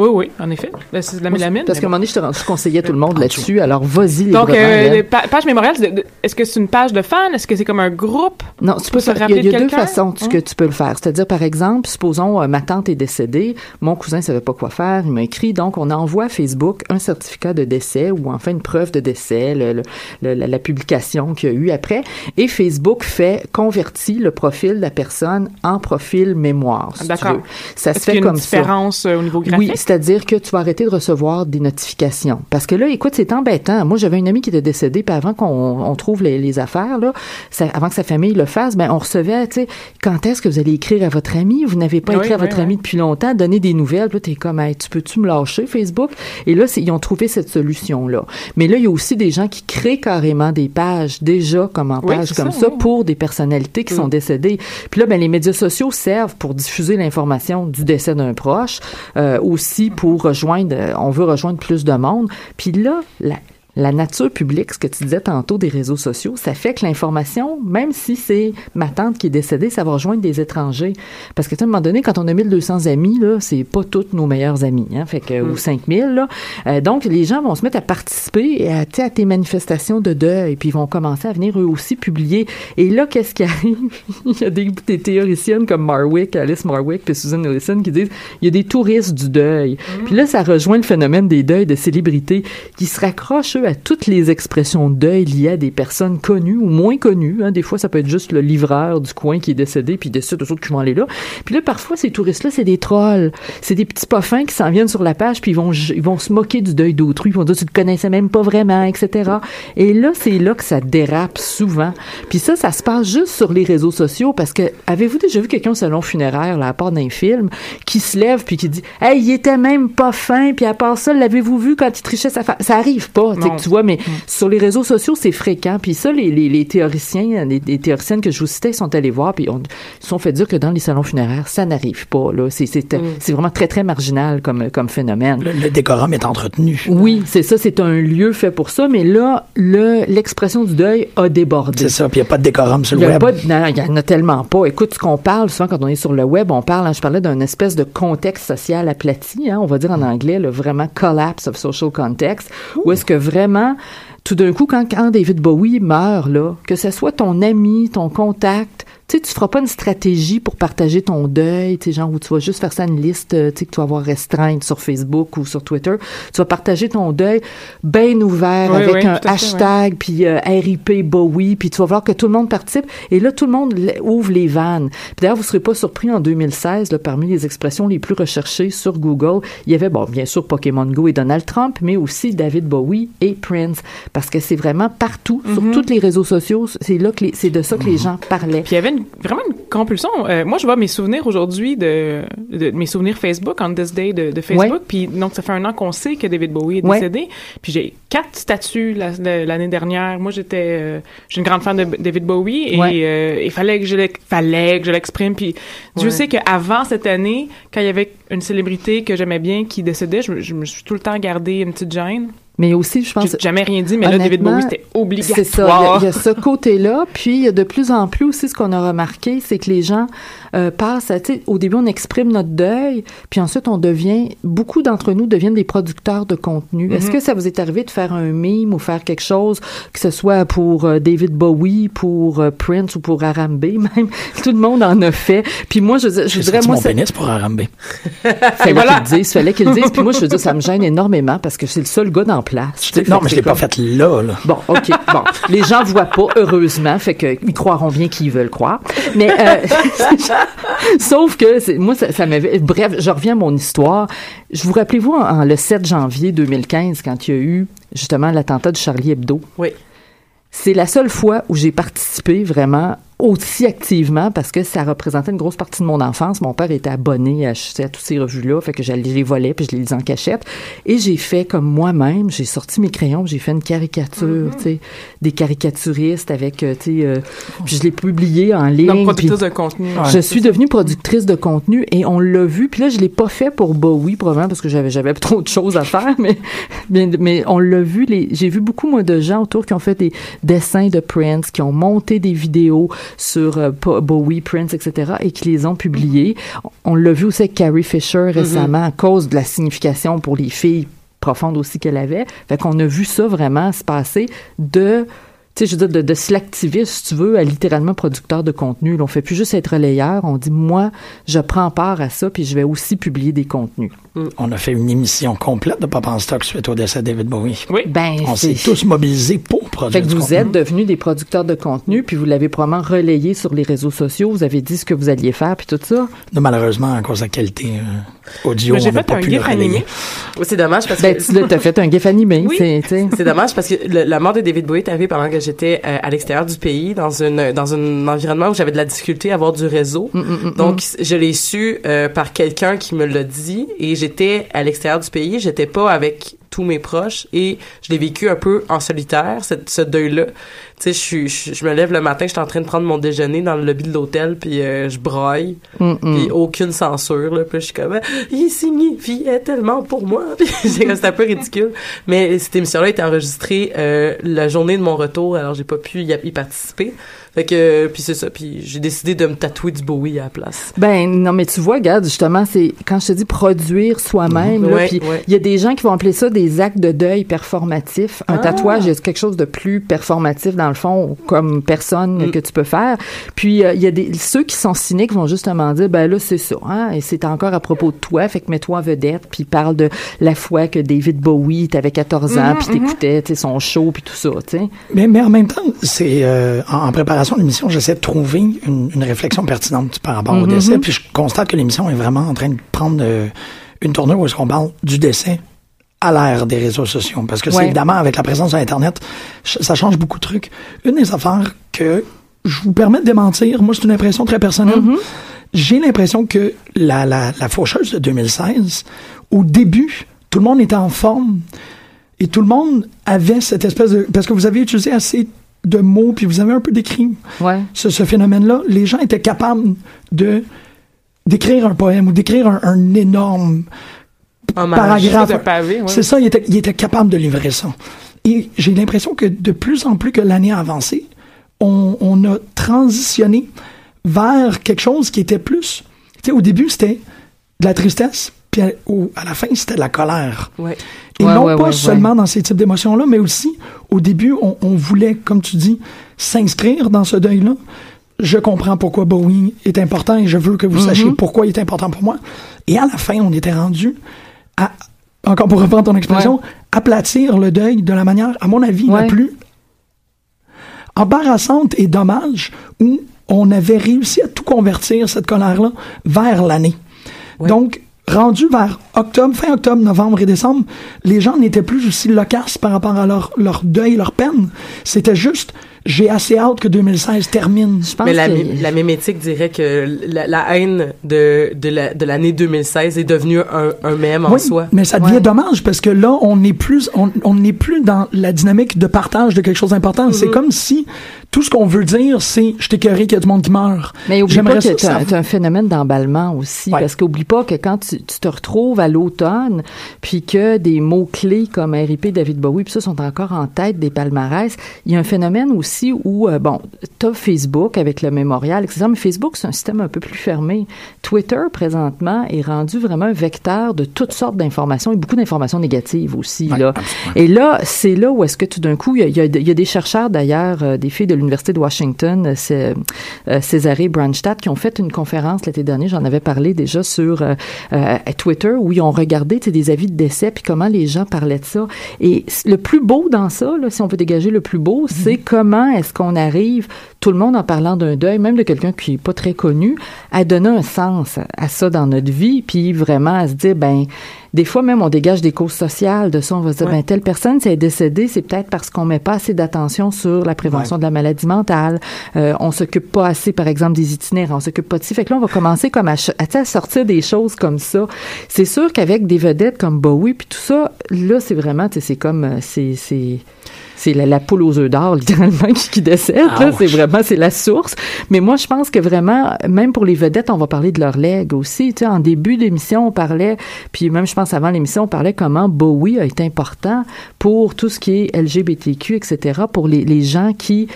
Oui, oui, en effet. Ben, c'est de la mélamine. Parce qu'à un moment donné, je, te je conseillais tout le monde là-dessus. Alors, vas-y, les Donc, euh, pa- page mémoriale, est-ce que c'est une page de fans? Est-ce que c'est comme un groupe? Non, tu peux se faire. Il y a, rappeler il y a de deux façons Hein? que tu peux le faire. C'est-à-dire, par exemple, supposons euh, ma tante est décédée, mon cousin savait pas quoi faire, il m'a écrit, donc on envoie à Facebook un certificat de décès ou enfin une preuve de décès, le- le- le- la, la publication qu'il y a eu après, et Facebook fait convertit le profil de la personne en profil mémoire. si D'accord. Ça se Est-ce qu'il fait y a une comme ça. différence euh, au niveau graphique? Oui, c'est-à-dire que tu vas arrêter de recevoir des notifications. Parce que là, écoute, c'est embêtant. Moi, j'avais une amie qui était décédée, puis avant qu'on on trouve les, les affaires, là, ça- avant que sa famille le fasse, ben on recevait, tu sais, quand est-ce que vous allez écrire à votre ami? Vous n'avez pas Oui, écrit à oui, votre oui. ami depuis longtemps, donner des nouvelles. Puis là, t'es comme, Hey, tu peux-tu me lâcher, Facebook? Et là, ils ont trouvé cette solution-là. Mais là, il y a aussi des gens qui créent carrément des pages, déjà comme en page comme ça, pour des personnalités qui Mm. sont décédées. Puis là, ben, les médias sociaux servent pour diffuser l'information du décès d'un proche, euh, aussi pour rejoindre, euh, on veut rejoindre plus de monde. Puis là, la, la nature publique, ce que tu disais tantôt des réseaux sociaux, ça fait que l'information, même si c'est ma tante qui est décédée, ça va rejoindre des étrangers. Parce que, tu sais, à un moment donné, quand on a 1200 amis, là, c'est pas tous nos meilleurs amis, hein, fait que, ou 5000, là. Euh, donc, les gens vont se mettre à participer à, à tes manifestations de deuil, puis ils vont commencer à venir eux aussi publier. Et là, qu'est-ce qui arrive? [LAUGHS] il y a des, des théoriciennes comme Marwick, Alice Marwick, puis Susan Ellison qui disent, il y a des touristes du deuil. Puis là, ça rejoint le phénomène des deuils de célébrités qui se raccrochent, eux, à toutes les expressions de deuil liées à des personnes connues ou moins connues. Hein. Des fois, ça peut être juste le livreur du coin qui est décédé, puis décide aux autres qui vont aller là. Puis là, parfois, ces touristes-là, c'est des trolls. C'est des petits poffins qui s'en viennent sur la page, puis ils vont, ils vont se moquer du deuil d'autrui. Ils vont dire, tu te connaissais même pas vraiment, etc. Et là, c'est là que ça dérape souvent. Puis ça, ça se passe juste sur les réseaux sociaux, parce que, avez-vous déjà vu quelqu'un au salon funéraire, là, à part d'un film, qui se lève, puis qui dit, hey, il était même pas fin, puis à part ça, l'avez-vous vu quand il trichait sa femme? Ça arrive pas, Non. Tu vois, mais sur les réseaux sociaux, c'est fréquent. Puis ça, les, les, les théoriciens, les, les théoriciennes que je vous citais, ils sont allés voir, puis on, ils se sont fait dire que dans les salons funéraires, ça n'arrive pas. Là, c'est c'est c'est vraiment très très marginal comme comme phénomène. Le, le décorum est entretenu. Oui, c'est ça, c'est un lieu fait pour ça, mais là, le l'expression du deuil a débordé. C'est ça, puis il n'y a pas de décorum sur le y a web. pas de- non, il y en a tellement pas. Écoute, ce qu'on parle souvent quand on est sur le web, on parle, hein, je parlais d'un espèce de contexte social aplati, hein, on va dire en anglais, le vraiment collapse of social context, où est-ce que vraiment, tout d'un coup, quand, quand David Bowie meurt, là, que ce soit ton ami, ton contact, tu tu feras pas une stratégie pour partager ton deuil, tu genre où tu vas juste faire ça une liste, euh, tu sais, que tu vas avoir restreinte sur Facebook ou sur Twitter. Tu vas partager ton deuil bien ouvert Oui, avec oui, un hashtag, puis euh, RIP Bowie, puis tu vas voir que tout le monde participe. Et là, tout le monde ouvre les vannes. Puis d'ailleurs, vous serez pas surpris, en 2016, là, parmi les expressions les plus recherchées sur Google, il y avait, bon, bien sûr, Pokémon Go et Donald Trump, mais aussi David Bowie et Prince. Parce que c'est vraiment partout, sur tous les réseaux sociaux, c'est là que les- c'est de ça que les gens parlaient. Puis il y avait une- vraiment une compulsion. Euh, moi, je vois mes souvenirs aujourd'hui de, de mes souvenirs Facebook, on this day de, de Facebook. Puis donc, ça fait un an qu'on sait que David Bowie est Ouais. décédé. Puis j'ai quatre la- l'année dernière. Moi, j'étais, euh, suis une grande fan de David Bowie et Ouais. euh, il fallait que je fallait que je l'exprime. Puis Dieu Ouais. sait qu'avant cette année, quand il y avait une célébrité que j'aimais bien qui décédait, je, me- je me suis tout le temps gardé une petite gêne. Mais aussi, je pense... J'ai jamais rien dit, mais là, David Bowie, c'était obligatoire. C'est ça. Il y a- Il y, a ce côté-là. Puis, il y a de plus en plus aussi, ce qu'on a remarqué, c'est que les gens euh, passent à, tu sais, au début, on exprime notre deuil, puis ensuite, on devient, beaucoup d'entre nous deviennent des producteurs de contenu. Est-ce que ça vous est arrivé de faire un meme ou faire quelque chose, que ce soit pour euh, David Bowie, pour euh, Prince ou pour Arambe, [LAUGHS] même? Tout le monde en a fait. Puis moi, je, je sorti moi, mon pénis pour Arambe. fallait voilà. [LAUGHS] qu'il le dise, fallait qu'il le dise. Puis moi, je veux dire, ça me gêne [LAUGHS] énormément parce que c'est le seul gars dans place. tu sais. Non, Fait mais je l'ai pas comme- fait là, là. Bon, OK. Bon, les gens voient pas, heureusement, fait que ils croiront bien qu'ils veulent croire. Mais euh, [LAUGHS] sauf que moi, ça, ça m'avait. Bref, je reviens à mon histoire. Je vous rappelez-vous en, en le 7 janvier 2015, quand il y a eu justement l'attentat de Charlie Hebdo? Oui. C'est la seule fois où j'ai participé vraiment aussi activement parce que ça représentait une grosse partie de mon enfance. Mon père était abonné à, à toutes ces revues-là, fait que j'allais je les volais puis je les lisais en cachette. Et j'ai fait comme moi-même, j'ai sorti mes crayons, j'ai fait une caricature, tu sais, des caricaturistes avec, euh, tu sais, euh, puis je l'ai publié en ligne. Donc, productrice de contenu. je suis devenue productrice de contenu et on l'a vu. Puis là, je l'ai pas fait pour Bowie, probablement parce que j'avais j'avais [LAUGHS] trop de choses à faire, mais mais, mais on l'a vu. J'ai vu beaucoup moi de gens autour qui ont fait des dessins de Prince, qui ont monté des vidéos, sur euh, Bowie, Prince, etc., et qui les ont publiés. On l'a vu aussi avec Carrie Fisher récemment à cause de la signification pour les filles profonde aussi qu'elle avait. Fait qu'on a vu ça vraiment se passer de tu sais, je veux dire, de, de slacktiviste, si tu veux, à littéralement producteur de contenu. Là, on fait plus juste être relayeur. On dit, moi, je prends part à ça, puis je vais aussi publier des contenus. On a fait une émission complète de Pop en stock suite au décès de David Bowie. Oui. Ben, On s'est tous mobilisés pour produire Fait que du vous contenu. êtes devenus des producteurs de contenu, puis vous l'avez probablement relayé sur les réseaux sociaux. Vous avez dit ce que vous alliez faire, puis tout ça. Non, malheureusement, à cause de la qualité euh, audio, Mais j'ai on n'a fait pas un pu le gif relayer. animé. Oui, c'est dommage parce Ben, que tu là, t'as fait un gif animé. Oui. c'est- tu dommage parce que le- la mort de David Bowie est arrivée pendant que j'étais euh, à l'extérieur du pays, dans une dans un environnement où j'avais de la difficulté à avoir du réseau. Mm, Donc, je l'ai su euh, par quelqu'un qui me l'a dit et j'étais à l'extérieur du pays, j'étais pas avec tous mes proches et je l'ai vécu un peu en solitaire, cette, ce deuil-là. Tu sais, je, je, je me lève le matin, je suis en train de prendre mon déjeuner dans le lobby de l'hôtel, puis euh, je broille, Mm, mm. puis aucune censure, là. Puis je suis comme, il signifiait tellement pour moi. [LAUGHS] Puis c'est un peu ridicule. Mais cette émission-là a été enregistrée euh, la journée de mon retour, alors j'ai pas pu y, y participer. Fait que, puis c'est ça, puis j'ai décidé de me tatouer du Bowie à la place. Ben non, mais tu vois, regarde, justement, c'est quand je te dis produire soi-même, là, Ouais, puis ouais. il y a des gens qui vont appeler ça des actes de deuil performatifs. Un Ah. tatouage, c'est quelque chose de plus performatif dans le fond, comme personne Mm. que tu peux faire. Puis euh, il y a des ceux qui sont cyniques vont justement dire, ben là c'est ça, hein, et c'est encore à propos de toi, fait que mets-toi en vedette, puis parle de la fois que David Bowie, t'avais 14 ans, puis t'écoutais, tu sais, son show, puis tout ça, tu sais. Mais, mais en même temps, c'est euh, en, en préparation de l'émission, j'essaie de trouver une, une réflexion pertinente par rapport au Mhm. décès. Puis je constate que l'émission est vraiment en train de prendre euh, une tournure où est-ce qu'on parle du décès à l'ère des réseaux sociaux. Parce que c'est évidemment, avec la présence de Internet, ch- ça change beaucoup de trucs. Une des affaires que je vous permets de démentir, moi, c'est une impression très personnelle. Mhm. J'ai l'impression que la, la, la faucheuse de 2016, au début, tout le monde était en forme et tout le monde avait cette espèce de... Parce que vous avez utilisé assez de mots, puis vous avez un peu décrit Ouais. ce, ce phénomène-là. Les gens étaient capables de d'écrire un poème ou d'écrire un, un énorme paragraphe. ouais. C'est ça, il était, il était capable de livrer ça. Et j'ai l'impression que de plus en plus que l'année a avancé, on, on a transitionné vers quelque chose qui était plus... Tu sais, au début, c'était de la tristesse, puis à, au- à la fin, c'était de la colère. Ouais. Et Ouais, non ouais, pas seulement dans ces types d'émotions-là, mais aussi, au début, on, on voulait, comme tu dis, s'inscrire dans ce deuil-là. Je comprends pourquoi Bowie est important et je veux que vous sachiez pourquoi il est important pour moi. Et à la fin, on était rendu à, encore pour reprendre ton expression, aplatir le deuil de la manière, à mon avis, la plus embarrassante et dommage où on avait réussi à tout convertir, cette colère-là, vers l'année. Donc, rendu vers octobre, fin octobre, novembre et décembre, les gens n'étaient plus aussi loquaces par rapport à leur, leur deuil, leur peine. C'était juste, j'ai assez hâte que 2016 termine. Je pense Mais la, que- la mémétique dirait que la, la haine de, de la- de l'année 2016 est devenue un, un mème en Oui, soi. mais ça devient Ouais. dommage parce que là, on n'est plus, on, on n'est plus dans la dynamique de partage de quelque chose d'important. Mm-hmm. C'est comme si tout ce qu'on veut dire, c'est je t'ai qu'il y a du monde qui meurt. Mais oublie J'aimerais pas que tu ça- un phénomène d'emballement aussi, Ouais. parce qu'oublie pas que quand tu, tu te retrouves à l'automne, puis que des mots-clés comme RIP, David Bowie, puis ça sont encore en tête des palmarès, il y a un phénomène aussi où, euh, bon, t'as Facebook avec le mémorial, etc., mais Facebook, c'est un système un peu plus fermé. Twitter, présentement, est rendu vraiment un vecteur de toutes sortes d'informations et beaucoup d'informations négatives aussi, Ouais, là. absolument. Et là, c'est là où est-ce que tout d'un coup, il y a, y y des chercheurs d'ailleurs, euh, des filles de l'Université de Washington, euh, c'est, euh, Césarée Branstadt, qui ont fait une conférence l'été dernier, j'en avais parlé déjà sur euh, euh, Twitter, où ils ont regardé des avis de décès, puis comment les gens parlaient de ça. Et le plus beau dans ça, là, si on veut dégager le plus beau, c'est comment est-ce qu'on arrive, tout le monde en parlant d'un deuil, même de quelqu'un qui est pas très connu, à donner un sens à ça dans notre vie, puis vraiment à se dire, ben, des fois même on dégage des causes sociales de ça, on va se dire, Ouais. ben, telle personne, si elle est décédée, c'est peut-être parce qu'on met pas assez d'attention sur la prévention de la maladie mentale. Euh, on s'occupe pas assez, par exemple, des itinéraires. On s'occupe pas de ci. Fait que là, on va commencer comme à, à, à sortir des choses comme ça. C'est sûr qu'avec des vedettes comme Bowie puis tout ça, là, c'est vraiment, tu sais, c'est comme, euh, c'est, c'est, c'est la, la poule aux œufs d'or, [LAUGHS] littéralement, qui, qui décède. C'est vraiment, c'est la source. Mais moi, je pense que vraiment, même pour les vedettes, on va parler de leur legs aussi. Tu sais, en début d'émission, on parlait, puis même, je pense avant l'émission, on parlait comment Bowie a été important pour tout ce qui est LGBTQ, etc., pour les, les gens qui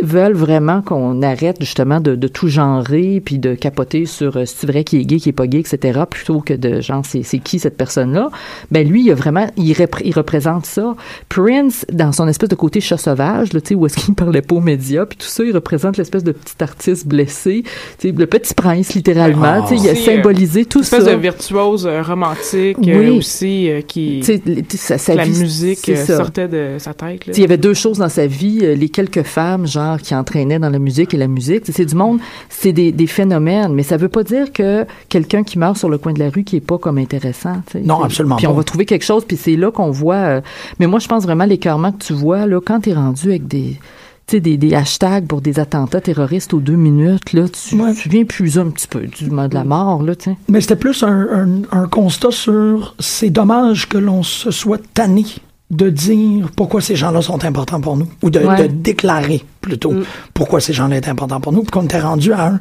veulent vraiment qu'on arrête justement de, de tout genrer puis de capoter sur euh, c'est vrai qui est gay, qui est pas gay, etc., plutôt que de genre c'est, qui cette personne-là? Ben lui, il a vraiment, il, il représente ça. Prince, dans son espèce de côté chat sauvage, là, tu sais, où est-ce qu'il [LAUGHS] parlait pas aux médias, puis tout ça, il représente l'espèce de petit artiste blessé, tu sais, le petit prince littéralement, tu sais, il a Aussi, euh, symbolisé tout Une ça. espèce de virtuose euh, romantique euh, Oui. aussi euh, qui Tu sais, les- tu sais, sa, sa la vie, musique euh, sortait de sa tête. Il y avait deux choses dans sa vie, euh, les quelques femmes, genre, qui entraînaient dans la musique et la musique. C'est du monde, c'est des, des phénomènes, mais ça veut pas dire que quelqu'un qui meurt sur le coin de la rue qui est pas comme intéressant. Non, absolument Puis on va trouver quelque chose, puis c'est là qu'on voit. euh, mais moi, je pense vraiment l'écœurement que tu vois là quand t'es rendu avec des tu sais, des, des hashtags pour des attentats terroristes aux deux minutes, là, tu, Ouais. tu viens puiser un petit peu du, de la mort, là, tu. Mais c'était plus un, un- un constat sur c'est dommage que l'on se soit tanné de dire pourquoi ces gens-là sont importants pour nous, ou de, Ouais. de déclarer plutôt pourquoi ces gens-là sont importants pour nous, puis qu'on était rendu à un...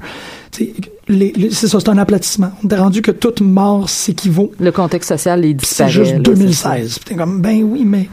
tu C'est ça, c'est un aplatissement. On était rendu que toute mort s'équivaut. Le contexte social est Puis C'est disparaît. juste là, c'est 2016. Puis t'es comme, ben oui, mais...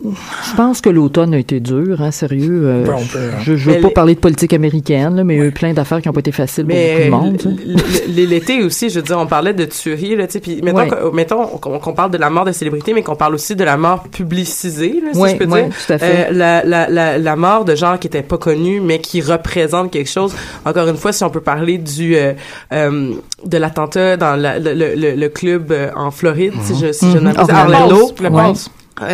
Je pense que l'automne a été dur, hein, sérieux. euh, Ben, hein. je, je veux Mais pas les- parler de politique américaine, là, mais il y a eu plein d'affaires qui n'ont pas été faciles pour beaucoup Mais de monde. tu sais. l- l- l'été aussi, je veux dire, on parlait de tuerie, là, tu sais, puis mettons, Ouais. mettons qu'on qu'on parle de la mort de célébrités, mais qu'on parle aussi de la mort publicisée, là, si Ouais, je peux ouais, dire. tout à fait. Euh, la, la, la, la mort de gens qui étaient pas connus, mais qui représentent quelque chose. Encore une fois, si on peut parler du euh, euh, de l'attentat dans la- le, le, le, le club euh, en Floride, si je si je Mhm. n'abuse, Orlando. Orlando.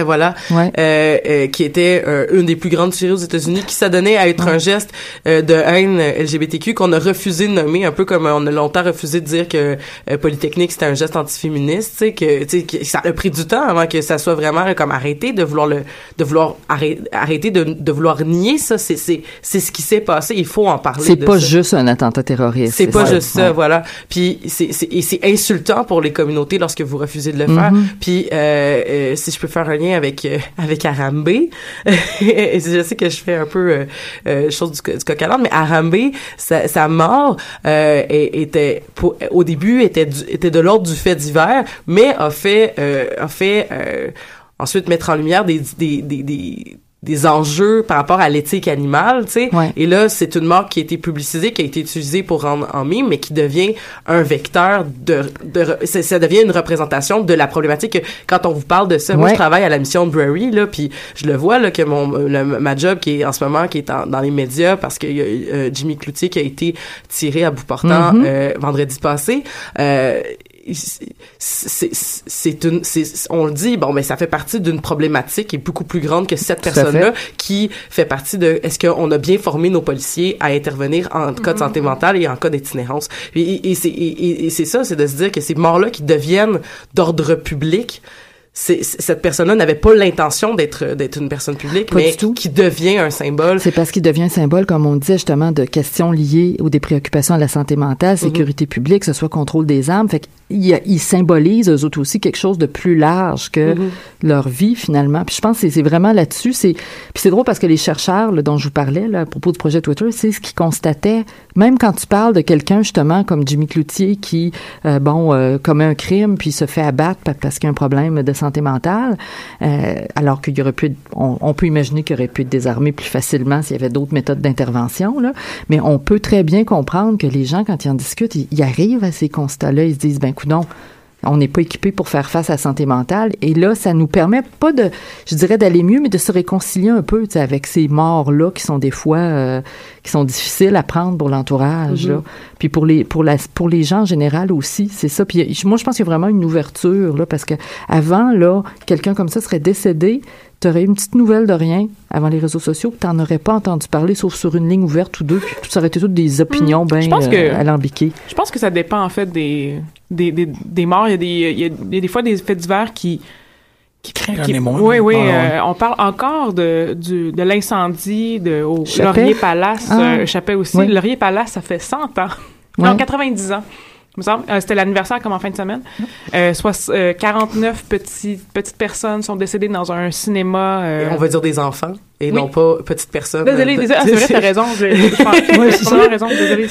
Voilà, Ouais. euh, euh, qui était euh, une des plus grandes tueries aux États-Unis, qui s'adonnait à être un geste euh, de haine LGBTQ qu'on a refusé de nommer, un peu comme on a longtemps refusé de dire que Polytechnique c'était un geste antiféministe, tu sais que, tu sais, que ça a pris du temps avant que ça soit vraiment comme arrêté de vouloir le, de vouloir arrêter, arrêter de, de vouloir nier ça, c'est c'est c'est ce qui s'est passé, il faut en parler. C'est pas ça. juste un attentat terroriste. C'est pas ça. juste ça, voilà. Puis c'est c'est insultant pour les communautés lorsque vous refusez de le Mm-hmm. faire. Puis si je peux faire un lien avec euh, avec Arambe, [LAUGHS] je sais que je fais un peu euh, euh, chose du, du coq mais Arambe, sa, sa mort euh, était au début était était de l'ordre du fait divers, mais a fait euh, a fait ensuite mettre en lumière des des des, des des enjeux par rapport à l'éthique animale, tu sais. Ouais. Et là, c'est une marque qui a été publicisée, qui a été utilisée pour rendre en mime, mais qui devient un vecteur de, de ça, devient une représentation de la problématique. que Quand on vous parle de ça, moi, je travaille à la mission de Brary, là, puis je le vois, là, que mon, le- ma job qui est en ce moment, qui est en- dans les médias, parce y a euh, Jimmy Cloutier qui a été tiré à bout portant Mhm. euh, vendredi passé. Euh, c'est c'est une c'est on le dit bon mais ça fait partie d'une problématique qui est beaucoup plus grande que cette personne là qui fait partie de est-ce qu'on a bien formé nos policiers à intervenir en cas de santé mentale et en cas d'itinérance? Et, et, et c'est et, et- et c'est ça c'est de se dire que ces morts là qui deviennent d'ordre public cette personne-là n'avait pas l'intention d'être d'être une personne publique Pas mais du tout. qui devient un symbole C'est parce qu'il devient un symbole, comme on disait justement, de questions liées ou des préoccupations à la santé mentale, sécurité publique, que ce soit contrôle des armes. Fait qu'ils ils symbolisent eux autres aussi quelque chose de plus large que leur vie finalement. Puis je pense que c'est- vraiment là-dessus. C'est puis c'est drôle parce que les chercheurs là, dont je vous parlais là, à propos du projet Twitter, c'est ce qu'ils constataient. Même quand tu parles de quelqu'un justement comme Jimmy Cloutier qui euh, bon euh, commet un crime puis se fait abattre pa- parce qu'il y a un problème de santé mentale, euh, alors qu'il on, peut imaginer qu'il aurait pu être désarmé plus facilement s'il y avait d'autres méthodes d'intervention. Mais on peut très bien comprendre que les gens quand ils en discutent, ils, ils arrivent à ces constats-là, ils se disent ben coudon, on n'est pas équipé pour faire face à la santé mentale. Et là, ça nous permet pas de, je dirais, d'aller mieux, mais de se réconcilier un peu, tu sais, avec ces morts-là qui sont des fois, euh, qui sont difficiles à prendre pour l'entourage, là. Puis pour les, pour la, pour les gens en général aussi, c'est ça. Puis moi, je pense qu'il y a vraiment une ouverture, là, parce que avant, là, quelqu'un comme ça serait décédé, tu aurais une petite nouvelle de rien avant les réseaux sociaux, tu n'en aurais pas entendu parler, sauf sur une ligne ouverte ou deux, puis ça aurait été toutes des opinions bien pense que- euh, alambiquées. Je pense que ça dépend en fait des des, des, des morts. Il y a des il y a, il y a des fois des faits divers qui qui, qui- oui oui ouais. euh, on parle encore de du de l'incendie de au? Laurier Palace Ah. euh, Chappet aussi Oui. Laurier Palace ça fait 100 ans Ouais. non 90 ans me semble. Euh, C'était l'anniversaire comme en fin de semaine. Euh, soit, euh, 49 petits, petites personnes sont décédées dans un cinéma. euh, On va dire des enfants et Oui. non pas petites personnes. Désolé, Euh, désolé. [LAUGHS] Ah, c'est vrai, t'as raison. Vraiment [LAUGHS] ça. raison.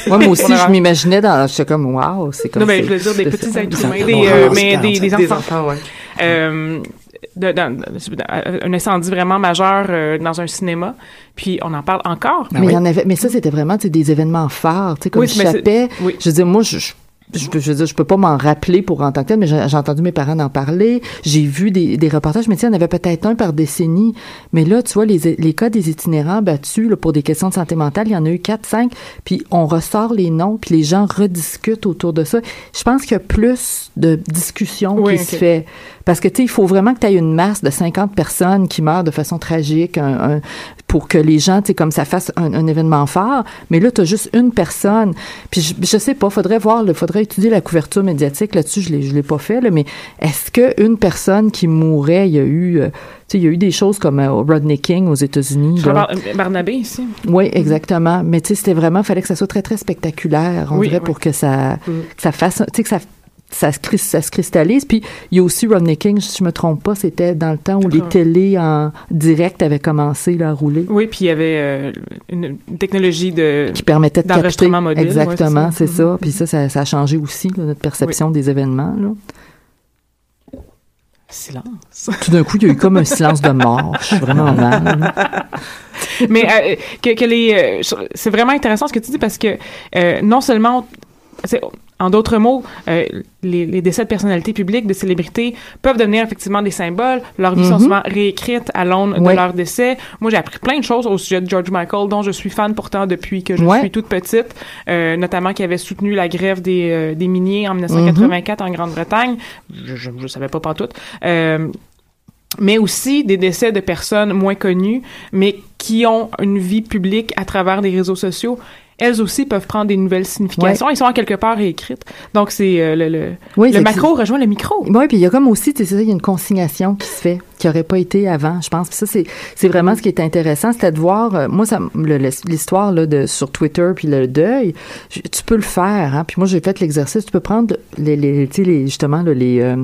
Moi, moi aussi, je m'imaginais dans. J'étais comme, waouh, c'est comme Non, mais je veux dire des petits ça. êtres humains, des, euh, mais des, 45. des Des enfants. ouais. Euh, de- euh, un incendie vraiment majeur euh, dans un cinéma. Puis on en parle encore. Ah Mais il y en avait, mais ça, c'était vraiment des événements forts, tu sais, comme oui. Je veux dire, moi, je, je, je, peux- je veux dire, je peux pas m'en rappeler pour en tant que tel, mais j'ai entendu mes parents en parler. J'ai vu des, des reportages, mais tu sais, il y en avait peut-être un par décennie. Mais là, tu vois, les, les cas des itinérants battus là, pour des questions de santé mentale, il y en a eu quatre, cinq. Puis on ressort les noms, puis les gens rediscutent autour de ça. Je pense qu'il y a plus de discussion Oui, qui se fait. Parce que, tu sais, il faut vraiment que tu aies une masse de 50 personnes qui meurent de façon tragique un- un- pour que les gens, tu sais, comme ça fasse un, un événement fort. Mais là, tu as juste une personne. Puis je, je sais pas, faudrait voir, il faudrait étudier la couverture médiatique là-dessus. Je l'ai, je l'ai pas fait, là, mais est-ce que une personne qui mourait, il y a eu, euh, tu sais, il y a eu des choses comme euh, Rodney King aux États-Unis. Là. reparle- euh, Barnabé ici. Oui, exactement. Mais tu sais, c'était vraiment, fallait que ça soit très, très spectaculaire, on Oui, dirait, oui. pour que ça, Mm. que ça fasse, tu sais, que ça, ça se, ça se cristallise. Puis il y a aussi Rodney King, si je me trompe pas, c'était dans le temps où les D'accord. télés en direct avaient commencé là, à rouler, Oui, puis il y avait euh, une, technologie de. qui permettait de capter. Mobile, Exactement, ouais, c'est ça. ça. Puis ça, ça, ça a changé aussi là, notre perception des événements. Là. Silence. Tout d'un coup, il y a eu comme un silence de mort. Je suis vraiment mal. Mais euh, que, que les, euh, c'est vraiment intéressant ce que tu dis parce que euh, non seulement, en d'autres mots, euh, les, les décès de personnalités publiques, de célébrités, peuvent devenir effectivement des symboles. Leurs vies sont Mhm. souvent réécrites à l'aune Ouais. de leur décès. Moi, j'ai appris plein de choses au sujet de George Michael, dont je suis fan pourtant depuis que je Ouais. suis toute petite, euh, notamment qui avait soutenu la grève des, euh, des miniers en 1984 en Grande-Bretagne. Je, je savais pas pas tout. Mais aussi des décès de personnes moins connues, mais qui ont une vie publique à travers des réseaux sociaux. Elles aussi peuvent prendre des nouvelles significations. Elles sont en quelque part réécrites. Donc, c'est euh, le, le, Oui, le macro rejoint le micro. Oui, puis il y a comme aussi, tu sais, ça, il y a une consignation qui se fait, qui aurait pas été avant, je pense. Puis ça, c'est, c'est vraiment ce qui est intéressant, c'était de voir, euh, moi, ça, l'histoire là de sur Twitter puis le deuil, je- tu peux le faire. Hein? Puis moi, j'ai fait l'exercice. Tu peux prendre les, les, tu sais, les justement là, les euh,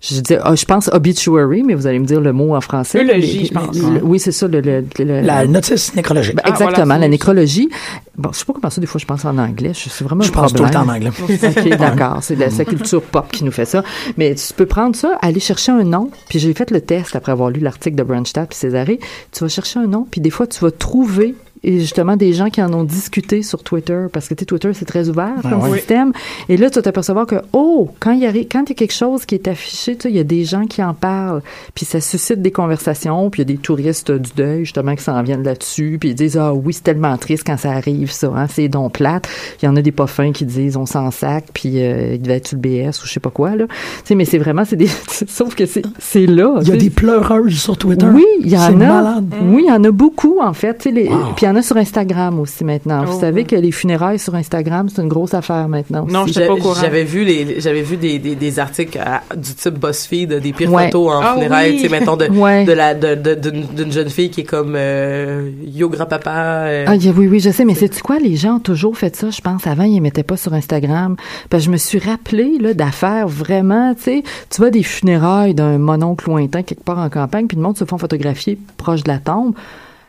je dis, ah, je pense obituary, mais vous allez me dire le mot en français. Eulogie, je pense. le- oui, c'est ça. Le, le, le- La notice nécrologique. Ben, Ah, exactement, la nécrologie. Bon, je sais pas comment ça, des fois, je pense en anglais. Je C'est vraiment je un pense tout le temps problème. en anglais. [LAUGHS] OK, d'accord. C'est de la, c'est la culture pop qui nous fait ça. Mais tu peux prendre ça, aller chercher un nom. Puis j'ai fait le test après avoir lu l'article de Brunstadt puis Césaré. Tu vas chercher un nom, puis des fois, tu vas trouver et justement des gens qui en ont discuté sur Twitter parce que tu sais, Twitter c'est très ouvert Ah comme système et là tu vas t'apercevoir que oh quand il y a quand il y a quelque chose qui est affiché tu sais, il y a des gens qui en parlent puis ça suscite des conversations puis il y a des touristes du deuil justement qui s'en viennent là-dessus puis ils disent ah oui c'est tellement triste quand ça arrive ça hein, c'est donc plate il y en a des pas fins qui disent on s'en sac puis euh, il devait être sur le BS ou je sais pas quoi là tu sais mais c'est vraiment c'est des [LAUGHS] sauf que c'est c'est là Il y a des pleureuses sur Twitter. Oui, il y en a. malade. Oui, il y en a beaucoup, en fait. Tu sais, les- Wow. Puis il y en a sur Instagram aussi maintenant. Oh, Vous savez ouais. que les funérailles sur Instagram, c'est une grosse affaire maintenant. Non, pas au courant. J'avais vu les, j'avais vu des, des, des articles à- du type BuzzFeed, des pires Ouais. photos en Ah funérailles, oui. tu sais, mettons de, Ouais. de la, de, de- d'une, d'une jeune fille qui est comme, euh, yo grand-papa, euh, Ah, oui, oui, je sais, mais c'est quoi? Les gens ont toujours fait ça, je pense. Avant, ils les mettaient pas sur Instagram. Parce que je me suis rappelé, là, d'affaires vraiment, tu sais, tu vois des funérailles d'un mononcle lointain quelque part en campagne, puis le monde se font photographier proche de la tombe.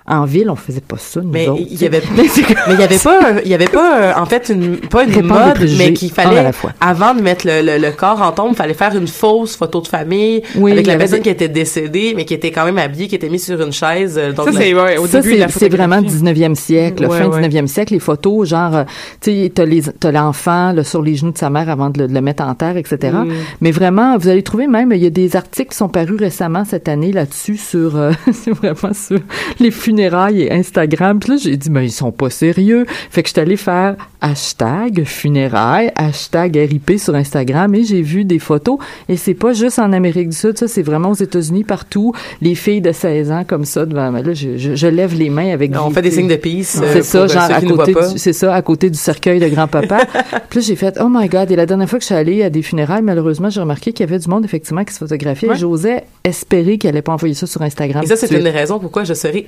En ville, on faisait pas ça, nous Mais autres, il y avait. [LAUGHS] Mais il y avait pas, il y avait pas, en fait, une, pas une mode, mais qu'il à fallait, la fois. avant de mettre le, le, le corps en tombe, fallait faire une fausse photo de famille Oui, avec il la personne des- qui était décédée, mais qui était quand même habillée, qui était mise sur une chaise. euh, Donc Ça, la- c'est ouais, au ça, début de la c'est c'est vraiment photographie. 19e siècle, Ouais, fin ouais. 19e siècle, les photos, genre, euh, tu sais, t'as les- t'as l'enfant là, sur les genoux de sa mère avant de le, de le mettre en terre, etc. Mm. Mais vraiment, vous allez trouver même, il y a des articles qui sont parus récemment cette année là-dessus sur, euh, [LAUGHS] c'est vraiment sur les funérailles et Instagram. Puis là, j'ai dit, mais ils sont pas sérieux. Fait que je suis allée faire hashtag funérailles, hashtag RIP sur Instagram et j'ai vu des photos. Et c'est pas juste en Amérique du Sud, ça, c'est vraiment aux États-Unis, partout. Les filles de 16 ans comme ça devant, mais là, je, je, je lève les mains avec on des- fait des signes de peace. euh, c'est ça, euh, genre à côté, c'est ça, à côté du cercueil de grand-papa. [LAUGHS] puis là, j'ai fait, oh my god. Et la dernière fois que je suis allée à des funérailles, malheureusement, j'ai remarqué qu'il y avait du monde, effectivement, qui se photographiait. Ouais. J'osais espérer qu'elle allait pas envoyer ça sur Instagram. Et ça, c'est une raisons pourquoi je serai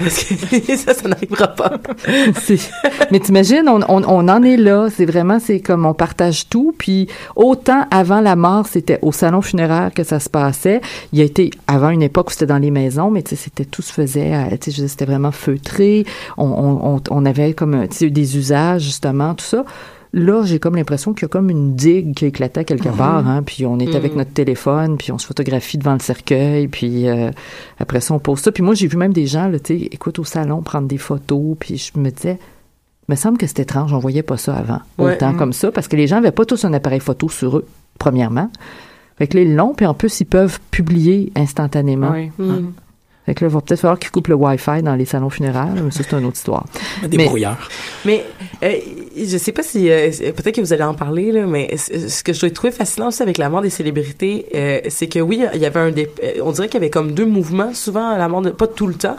Parce que [LAUGHS] ça, ça n'arrivera pas. [LAUGHS] Mais t'imagines, on, on, en est là. C'est vraiment, c'est comme on partage tout. Puis autant avant la mort, c'était au salon funéraire que ça se passait. Il y a été avant une époque où c'était dans les maisons, mais c'était tout se faisait. c'était vraiment feutré. On, on, avait comme des usages justement, tout ça. Là, j'ai comme l'impression qu'il y a comme une digue qui éclatait quelque part, hein, puis on est avec notre téléphone, puis on se photographie devant le cercueil, puis euh, après ça, on pose ça. Puis moi, j'ai vu même des gens, là, tu sais, écoute, au salon, prendre des photos, puis je me disais, me semble que c'était étrange, on voyait pas ça avant, Ouais. autant comme ça, parce que les gens avaient pas tous un appareil photo sur eux, premièrement. Fait que là, ils l'ont, puis en plus, ils peuvent publier instantanément. Oui. Mm. Fait que là, il va peut-être falloir qu'ils coupent le Wi-Fi dans les salons funéraires, mais ça, c'est une autre histoire. Des Mais- brouillards. Mais euh, je sais pas si euh, peut-être que vous allez en parler là, mais c- ce que je trouver fascinant aussi avec la mort des célébrités, euh, c'est que oui, il y avait un euh, on dirait qu'il y avait comme deux mouvements souvent à la mort, de, pas tout le temps,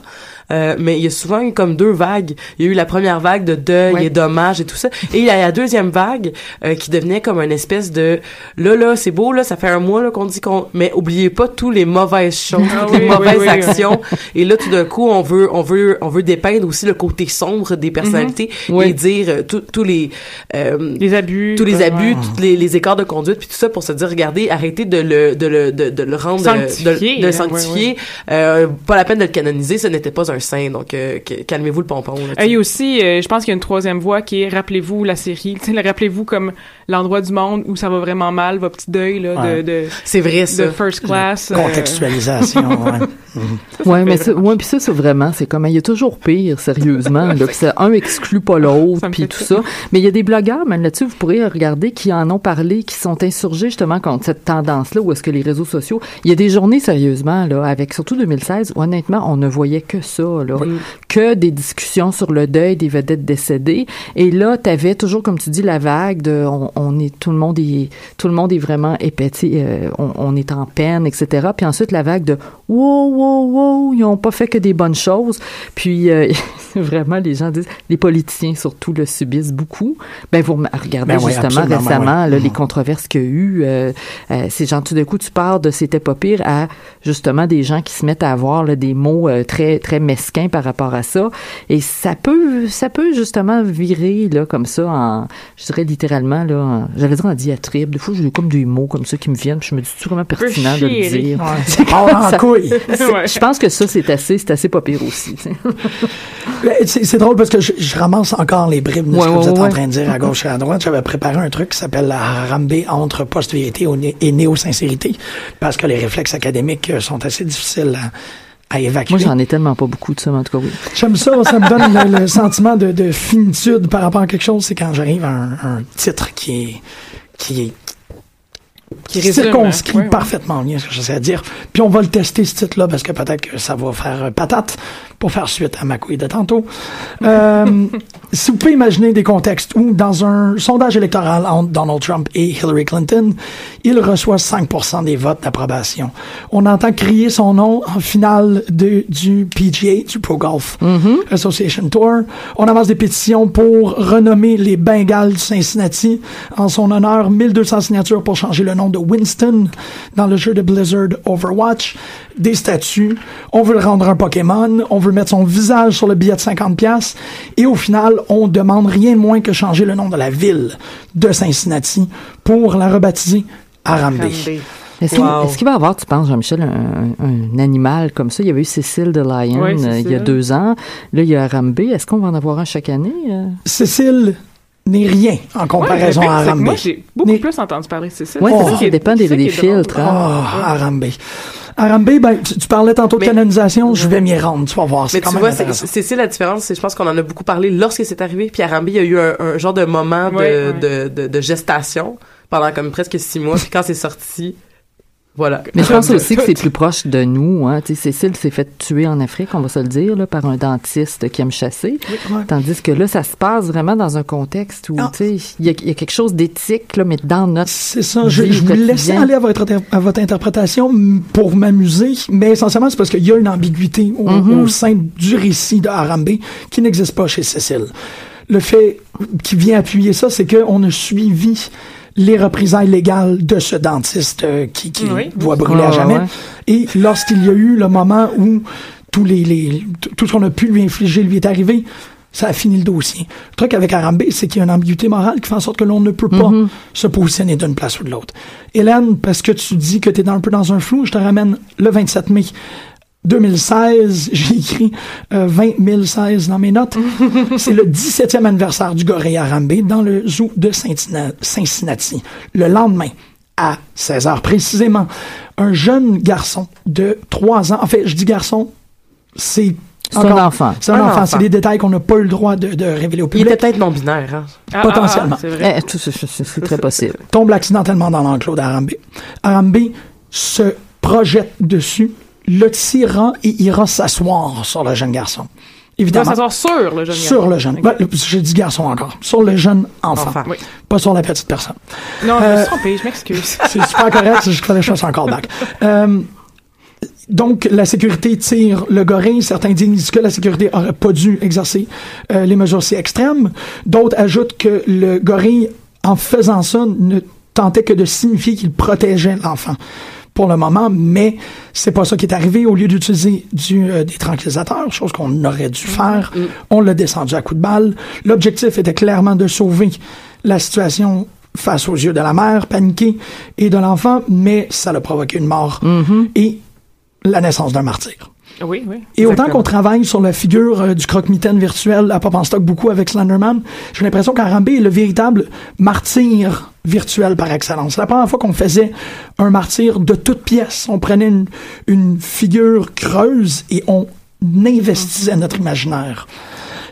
euh, mais il y a souvent eu comme deux vagues. Il y a eu la première vague de deuil Ouais. et d'hommage et tout ça, et il y a la deuxième vague euh, qui devenait comme une espèce de là là c'est beau là, ça fait un mois là qu'on dit qu'on, mais oubliez pas tous les mauvaises choses, Ah les oui, mauvaises oui, oui. actions, et là tout d'un coup on veut on veut on veut dépeindre aussi le côté sombre des personnalités Oui. et dire euh, tous les euh, Les abus. tous les ouais. abus, tous les, les écarts de conduite, puis tout ça pour se dire, regardez, arrêtez de le, de le, de, de le rendre, Sanctifier, de, de le là, sanctifier. ouais, Euh, pas la peine de le canoniser, ce n'était pas un saint, donc euh, calmez-vous le pompon. là, a aussi, euh, je pense qu'il y a une troisième voie qui est rappelez-vous la série. [LAUGHS] Rappelez-vous comme l'endroit du monde où ça va vraiment mal, votre petit deuil là, Ouais. de, de, C'est vrai ça. de first class. euh, Contextualisation, ouais. [LAUGHS] Ouais, mais ça, ouais, puis ça, c'est vraiment, c'est comme, il y a toujours pire, sérieusement. là, ça, un exclut pas l'autre, Ça puis tout ça. ça. Mais il y a des blogueurs, même là-dessus, vous pourrez regarder, qui en ont parlé, qui sont insurgés justement contre cette tendance-là, où est-ce que les réseaux sociaux, il y a des journées, sérieusement, là, avec surtout 2016, où honnêtement, on ne voyait que ça, là, que des discussions sur le deuil des vedettes décédées. Et là, t'avais toujours, comme tu dis, la vague de, on, on est, tout le monde est, tout le monde est vraiment épété, euh, on, on est en peine, etc. Puis ensuite, la vague de, wow, wow, wow, ils ont pas fait que des bonnes choses. Puis euh, [LAUGHS] vraiment, les gens disent, les politiciens surtout le subissent beaucoup. Ben vous regardez Ben oui, justement ben récemment oui. là, les controverses qu'il y a eu. Euh, euh, ces gens, tout d'un coup, tu pars de c'était pas pire à justement des gens qui se mettent à avoir là, des mots très très mesquins par rapport à ça. Et ça peut ça peut justement virer là comme ça en, je dirais littéralement là, en- j'allais dire en diatribe. Des fois, j'ai comme des mots comme ça qui me viennent. Puis je me dis, c'est vraiment pertinent de le dire. Ouais. [LAUGHS] Oh, en Ça- couille. [LAUGHS] Ouais. Je pense que ça, c'est assez, c'est assez pas pire aussi. [LAUGHS] C'est c'est drôle parce que je, je ramasse encore les bribes de Ouais, ce que vous ouais, êtes en train de dire à gauche et à droite. J'avais préparé un truc qui s'appelle la rambée entre post-vérité et néo-sincérité parce que les réflexes académiques sont assez difficiles à, à évacuer. Moi, j'en ai tellement pas beaucoup de ça, mais en tout cas, oui. J'aime ça, ça me donne le, le sentiment de, de finitude par rapport à quelque chose, c'est quand j'arrive à un, un titre qui est qui est Qui circonscrit hein? Ouais, ouais. parfaitement bien ce que j'essaie de dire. Puis on va le tester ce titre-là parce que peut-être que ça va faire patate pour faire suite à ma couille de tantôt. Euh, [LAUGHS] si vous pouvez imaginer des contextes où dans un sondage électoral entre Donald Trump et Hillary Clinton, il reçoit 5% des votes d'approbation. On entend crier son nom en finale de, du PGA, du Pro Golf Association Tour. On avance des pétitions pour renommer les Bengals du Cincinnati en son honneur. 1200 signatures pour changer le nom de Winston dans le jeu de Blizzard Overwatch. Des statues. On veut le rendre un Pokémon. On veut mettre son visage sur le billet de 50 pièces. Et au final, on demande rien de moins que changer le nom de la ville de Cincinnati pour la rebaptiser Arambe. Est-ce qu'il Wow. est-ce qu'il va y avoir, tu penses, Jean-Michel, un, un- un animal comme ça? Il y avait eu Cécile de Lion Oui, euh, il y a deux ans. Là, il y a Arambe. Est-ce qu'on va en avoir un chaque année? euh? Cécile n'est rien en comparaison Ouais, à Arambe. Moi, j'ai beaucoup plus entendu parler de Cécile. C'est ça dépend des, filtres. hein. Oh, Arambe. Arambe, ben, tu, tu parlais tantôt de canonisation, je vais m'y rendre, tu vas voir. C'est Mais quand tu même vois, c'est la différence. c'est- Je pense qu'on en a beaucoup parlé lorsque c'est arrivé. Puis à Rambi, il y a eu un, un genre de moment de. De, de, de gestation pendant comme presque six mois. Puis quand c'est sorti, voilà. Mais je pense [LAUGHS] aussi que c'est plus proche de nous. Hein. Cécile s'est fait tuer en Afrique, on va se le dire, là, par un dentiste qui aime chasser. Ouais. Tandis que là, ça se passe vraiment dans un contexte où, Ah. il y, a- il y a quelque chose d'éthique, là, mais dans notre... C'est ça, je, vie je vous quotidien. aller à votre, inter- à votre interprétation pour m'amuser, mais essentiellement c'est parce qu'il y a une ambiguïté au, Mhm. au sein du récit de Harambe qui n'existe pas chez Cécile. Le fait qui vient appuyer ça, c'est qu'on a suivi les représailles légales de ce dentiste euh, qui, qui Oui. doit brûler à jamais. ouais. Et lorsqu'il y a eu le moment où tous les, les tout ce qu'on a pu lui infliger lui est arrivé. Ça a fini le dossier. Le truc avec Arambe, c'est qu'il y a une ambiguïté morale qui fait en sorte que l'on ne peut pas se positionner d'une place ou de l'autre. Hélène, parce que tu dis que tu es un peu dans un flou, je te ramène le 27 mai 2016, j'ai écrit euh, 20 016 dans mes notes. [LAUGHS] c'est le 17e anniversaire du gorille Arambe dans le zoo de Cincinnati. Le lendemain, à 16 heures précisément, un jeune garçon de 3 ans, en fait, je dis garçon, c'est c'est un enfant. C'est un, Un enfant. enfant. C'est des détails qu'on n'a pas eu le droit de, de révéler au Il public. était peut-être non-binaire, hein. Ah, Potentiellement. ah, ah, c'est vrai. Eh, très possible. tombe accidentellement dans l'enclos d'Arambe. Arambe se projette dessus, le tirant et ira s'asseoir sur le jeune garçon. Il doit Évidemment, s'asseoir sur le jeune sur garçon. le jeune. Ben, le- J'ai dit garçon encore. Sur le jeune enfant. Enfant. Oui. Pas sur la petite personne. Non, je me Euh, suis trompée, je m'excuse. [LAUGHS] C'est super correct, c'est juste que fallait que je fasse un callback. Euh, donc, la sécurité tire le gorille. Certains disent que la sécurité aurait pas dû exercer euh, les mesures si extrêmes. D'autres ajoutent que le gorille, en faisant ça, ne tentait que de signifier qu'il protégeait l'enfant pour le moment, mais c'est pas ça qui est arrivé. Au lieu d'utiliser du, euh, des tranquillisateurs, chose qu'on aurait dû faire, on l'a descendu à coups de balle. L'objectif était clairement de sauver la situation face aux yeux de la mère, paniquée, et de l'enfant, mais ça l'a provoqué une mort et la naissance d'un martyr. Oui, oui. Et autant qu'on travaille sur la figure euh, du croque-mitaine virtuel à Pop en Stock beaucoup avec Slenderman, j'ai l'impression qu'Arambe est le véritable martyr virtuel par excellence. C'est la première fois qu'on faisait un martyr de toute pièce. On prenait une, une figure creuse et on investissait notre imaginaire.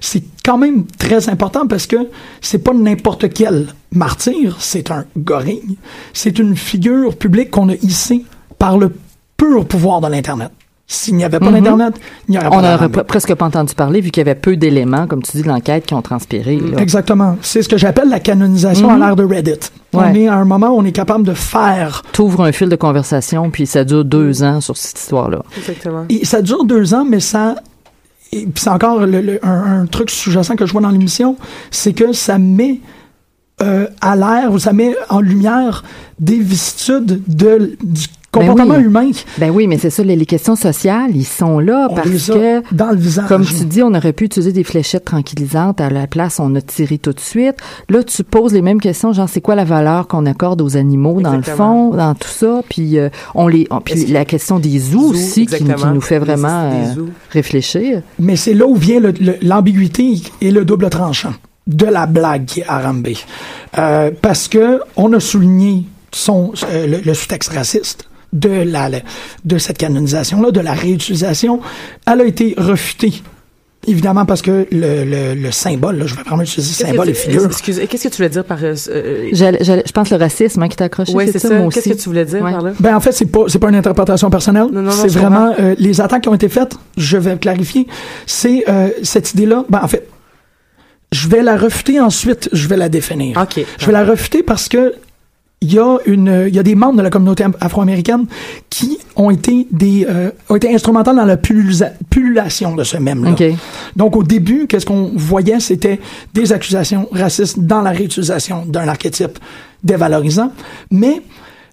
C'est quand même très important parce que c'est pas n'importe quel martyr, c'est un gorille. C'est une figure publique qu'on a hissée par le pur pouvoir de l'Internet. S'il n'y avait pas d'Internet, il n'y aurait pas On n'aurait presque pas entendu parler vu qu'il y avait peu d'éléments, comme tu dis, de l'enquête qui ont transpiré. là. Exactement. C'est ce que j'appelle la canonisation à l'ère de Reddit. On est à un moment où on est capable de faire. T'ouvres un fil de conversation, puis ça dure deux ans sur cette histoire-là. Exactement. Et ça dure deux ans, mais ça. Et puis c'est encore le- le- un, un truc sous-jacent que je vois dans l'émission, c'est que ça met euh, à l'air ou ça met en lumière des vicissitudes de, du comportement oui. humain. Ben oui, mais c'est ça, les, les questions sociales, ils sont là On parce les a que, dans le visage. comme tu dis, on aurait pu utiliser des fléchettes tranquillisantes. À la place, on a tiré tout de suite. Là, tu poses les mêmes questions, genre, c'est quoi la valeur qu'on accorde aux animaux dans le fond, dans tout ça? Puis, euh, on les, on- puis la question des zoos Zoos, aussi qui, nous fait vraiment euh, réfléchir. Mais c'est là où vient l'ambiguïté et le double tranchant de la blague qui est Arambe. Euh, parce que on a souligné son, euh, le, le sous-texte raciste de, la, de cette canonisation-là, de la réutilisation. Elle a été refutée. Évidemment, parce que le, le, le symbole, là, je vais vraiment utiliser Qu'est-ce symbole et figure. Excuse, qu'est-ce que tu voulais dire par... euh, euh, J'allais- j'allais- je pense le racisme hein, qui t'a accroché, ouais, c'est c'est ça, ça. moi Qu'est-ce aussi. que tu voulais dire Ouais. par là? Ben en fait c'est pas c'est pas une interprétation personnelle. Non, non, non, c'est vraiment euh, les attaques qui ont été faites. Je vais clarifier. C'est euh, cette idée-là. Ben en fait, je vais la refuter ensuite. Je vais la définir. OK. Je vais la refuter parce que il y a une il y a des membres de la communauté am- afro-américaine qui ont été des euh, ont été instrumentales dans la pullulation de ce même là. Donc au début, qu'est-ce qu'on voyait, c'était des accusations racistes dans la réutilisation d'un archétype dévalorisant, mais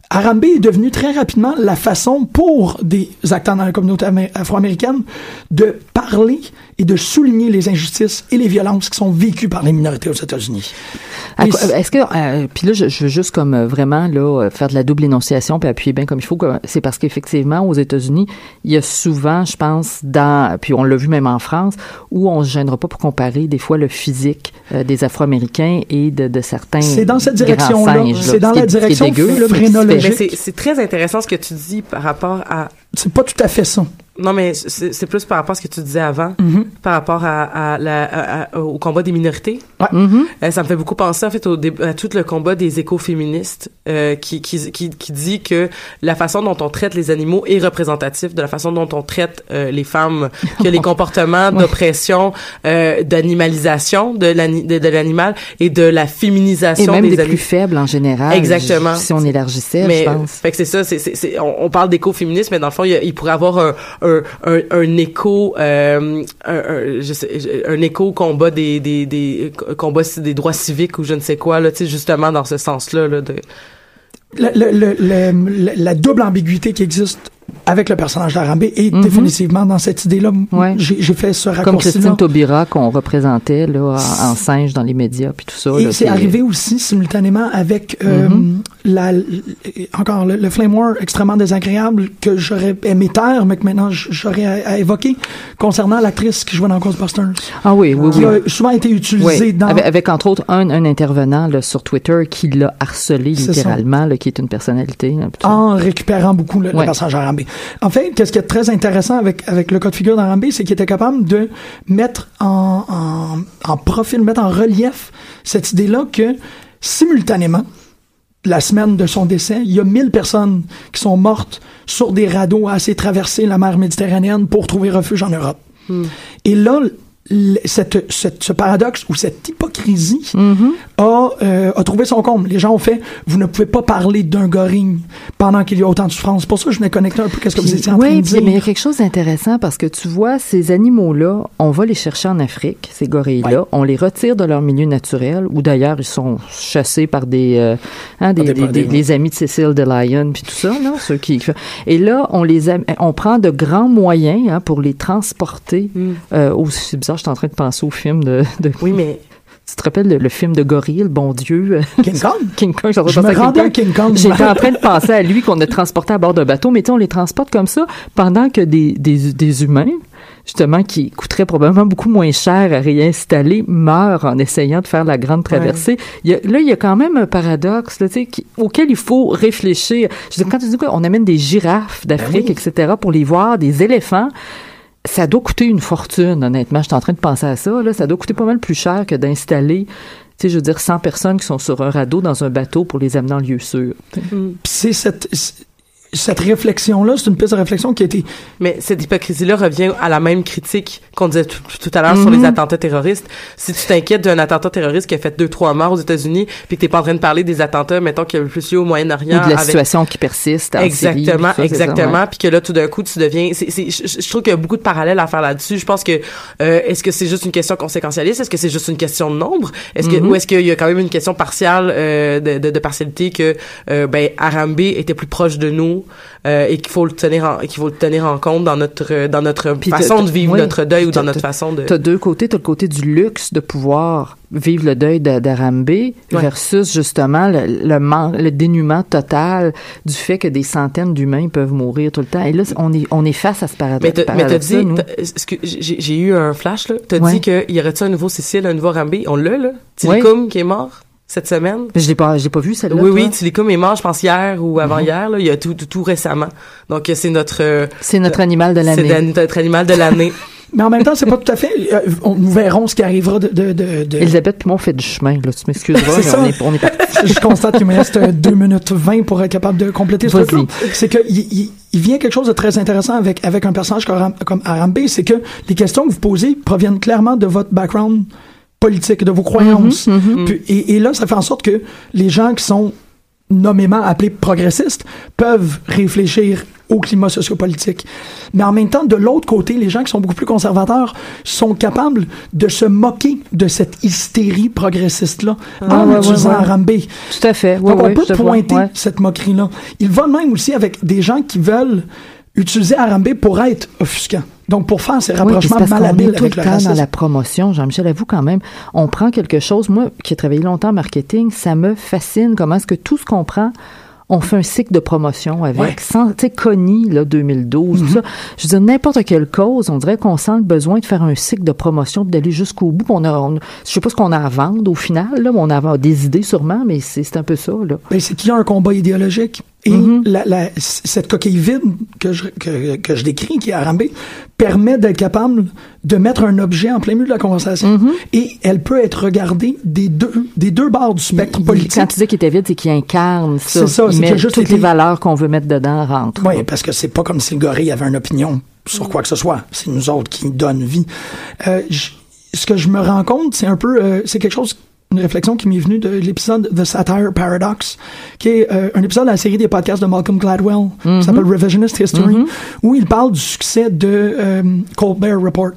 Arambe est devenu très rapidement la façon pour des acteurs dans la communauté amé- afro-américaine de parler et de souligner les injustices et les violences qui sont vécues par les minorités aux États-Unis. Est-ce que euh, puis là je, je veux juste comme euh, vraiment là euh, faire de la double énonciation puis appuyer bien comme il faut que c'est parce qu'effectivement aux États-Unis il y a souvent je pense dans puis on l'a vu même en France où on se gênera pas pour comparer des fois le physique euh, des Afro-Américains et de, de certains C'est dans cette direction-là. C'est dans ce la direction c'est très intéressant ce que tu dis par rapport à... C'est pas tout à fait ça. Non, mais c'est, c'est plus par rapport à ce que tu disais avant, Mm-hmm. par rapport à, à la, à- à- au combat des minorités. Mhm. Euh, ça me fait beaucoup penser en fait au à tout le combat des écoféministes euh, qui, qui, qui, qui dit que la façon dont on traite les animaux est représentatif de la façon dont on traite euh, les femmes, que les [LAUGHS] comportements d'oppression, euh, d'animalisation de, l'ani- de, de l'animal et de la et féminisation même des des, plus faibles en général Exactement. si on élargissait Mais je pense fait que c'est ça, c'est, c'est, c'est- on, on parle d'écoféminisme, mais dans le fond, il, y a- il pourrait avoir un, un, un, un écho, euh, un, écho combat des, des, des combat des droits civiques ou je ne sais quoi là, tu justement dans ce sens-là là, le- le- le- la double ambiguïté qui existe avec le personnage d'Arambe et Mhm. définitivement dans cette idée-là, Ouais. j'ai fait ce Comme raccourci-là. Christine Taubira qu'on représentait là, en, en singe dans les médias puis tout ça. Et c'est arrivé aussi simultanément avec euh, Mhm. la, encore le, le Flame War extrêmement désagréable que j'aurais aimé taire, mais que maintenant j'aurais à, à évoquer concernant l'actrice qui jouait dans Ghostbusters, Ah oui, oui, qui oui. a souvent été utilisée Oui, dans avec, avec, entre autres un, un intervenant là, sur Twitter qui l'a harcelé littéralement, là, qui est une personnalité. en récupérant beaucoup le, personnage En fait, qu'est-ce qui est très intéressant avec, avec le cas de figure d'Arambe, c'est qu'il était capable de mettre en, en, en profil, mettre en relief cette idée-là que simultanément, la semaine de son décès, il y a 1000 personnes qui sont mortes sur des radeaux à de traverser la mer Méditerranéenne pour trouver refuge en Europe. Et là, cette, cette- ce paradoxe ou cette hypocrisie a, euh, a trouvé son comble. Les gens ont fait, vous ne pouvez pas parler d'un gorille pendant qu'il y a autant de souffrance. C'est pour ça que je venais connecter un peu qu'est-ce que vous étiez en train oui, de dire. mais il y a quelque chose d'intéressant parce que tu vois, ces animaux-là, on va les chercher en Afrique, ces gorilles-là, on les retire de leur milieu naturel, ou d'ailleurs, ils sont chassés par des, euh, hein, des, amis de Cécile de Lion, puis tout ça, là, ceux qui... Et là, on les on prend de grands moyens hein, pour les transporter. Euh, oh, c'est bizarre, je suis en train de penser au film de... de- Oui, mais Tu te rappelles le, le film de gorille, le bon Dieu? King Kong? [LAUGHS] King Kong, j'étais en train de Je me penser à King Kong. J'étais en train de penser à lui qu'on a transporté à bord d'un bateau, mais tu on les transporte comme ça pendant que des, des, des humains, justement, qui coûteraient probablement beaucoup moins cher à réinstaller, meurent en essayant de faire la grande traversée. Il y a, là, il y a quand même un paradoxe là, qui- auquel il faut réfléchir. Je veux dire, quand tu dis quoi, on amène des girafes d'Afrique, oui. etc., pour les voir, des éléphants, ça doit coûter une fortune, honnêtement. Je suis en train de penser à ça. Ça doit coûter pas mal plus cher que d'installer, tu je veux dire, 100 personnes qui sont sur un radeau dans un bateau pour les amener en lieu sûr. C'est cette, cette réflexion-là, c'est une piste de réflexion qui a été Mais cette hypocrisie-là revient à la même critique qu'on disait tout, tout à l'heure sur les attentats terroristes. Si tu t'inquiètes d'un attentat terroriste qui a fait deux, trois morts aux États-Unis, puis que t'es pas en train de parler des attentats, mettons, qu'il y a eu plus lieu au Moyen-Orient. Ou de la avec- situation qui persiste en Exactement, ça, exactement. Puis que là, tout d'un coup, tu deviens. c'est c'est- je, je trouve qu'il y a beaucoup de parallèles à faire là-dessus. Je pense que euh, est-ce que c'est juste une question conséquentialiste? Est-ce que c'est juste une question de nombre? Est-ce que Mm-hmm. ou est-ce qu'il y a quand même une question partielle euh, de, de, de partialité que euh, ben Arambe était plus proche de nous euh, et qu'il faut le tenir en qu'il faut le tenir en compte dans notre dans notre façon de vivre oui. notre deuil ou dans notre façon de. T'as deux côtés. T'as le côté du luxe de pouvoir vivre le deuil de- d'Arambe versus justement le, le, man- le dénuement total du fait que des centaines d'humains peuvent mourir tout le temps. Et là, on est, on est face à ce paradoxe. mais t'as dit, j'ai, eu un flash là? T'as Ouais. dit qu'il y aurait-tu un nouveau Cécile, un nouveau Arambe On l'a là. Ouais. Tilicum qui est mort? Cette semaine? Je l'ai pas, je l'ai pas vu celle-là. Oui, toi. oui, Tilicum est mort, je pense, hier ou avant-hier, là. Il y a tout, tout, tout récemment. Donc, euh, c'est notre, euh, C'est notre animal de c'est l'année. dan- notre animal de l'année. [LAUGHS] Mais en même temps, c'est pas tout à fait. euh, on, nous verrons ce qui arrivera de. de, de, de- Elisabeth puis moi, on fait du chemin. Là, tu m'excuseras, C'est mais ça. on est, on est parti. je constate qu'il me reste 2 minutes 20 pour être capable de compléter ce truc-là. C'est qu'il il, il vient quelque chose de très intéressant avec, avec un personnage comme, Aram- comme Arambe, c'est que les questions que vous posez proviennent clairement de votre background politique, de vos croyances. Puis- et, et là, ça fait en sorte que les gens qui sont nommément appelés progressistes peuvent réfléchir au climat sociopolitique. Mais en même temps, de l'autre côté, les gens qui sont beaucoup plus conservateurs sont capables de se moquer de cette hystérie progressiste-là en Ah, ouais, ouais, utilisant ouais. Tout à fait. Donc, on peut pointer cette moquerie-là. Il va même aussi avec des gens qui veulent utiliser Arambe pour être offusquant. Donc, pour faire ces Oui, rapprochements qu'on malhabiles est tout le avec le temps racisme. dans la promotion. Jean-Michel, avoue quand même, on prend quelque chose. Moi, qui ai travaillé longtemps en marketing, ça me fascine comment est-ce que tout ce qu'on prend, on fait un cycle de promotion avec. Ouais. Sans, tu sais, Connie, là, 2012, Mhm. tout ça. Je veux dire, n'importe quelle cause, on dirait qu'on sent le besoin de faire un cycle de promotion, d'aller jusqu'au bout. On a, on- je sais pas ce qu'on a à vendre au final, là, mais on a des idées sûrement, mais c'est c'est un peu ça, là. Ben, c'est qu'il y a un combat idéologique. Et Mhm. la, la- c- cette coquille vide que je, que, que je décris, qui est Arambe, permet d'être capable de mettre un objet en plein milieu de la conversation. Mhm. Et elle peut être regardée des deux, des deux bords du spectre politique. Quand tu dis qu'il était vide, c'est qu'il incarne ça. C'est ça, c'est juste toutes les valeurs qu'on veut mettre dedans rentrent. Oui, parce que c'est pas comme si le gorille avait une opinion sur quoi que ce soit. C'est nous autres qui donnent vie. Euh, ce que je me rends compte, c'est un peu, euh, c'est quelque chose une réflexion qui m'est venue de l'épisode The Satire Paradox, qui est euh, un épisode de la série des podcasts de Malcolm Gladwell, qui s'appelle Revisionist History, où il parle du succès de euh, Colbert Report.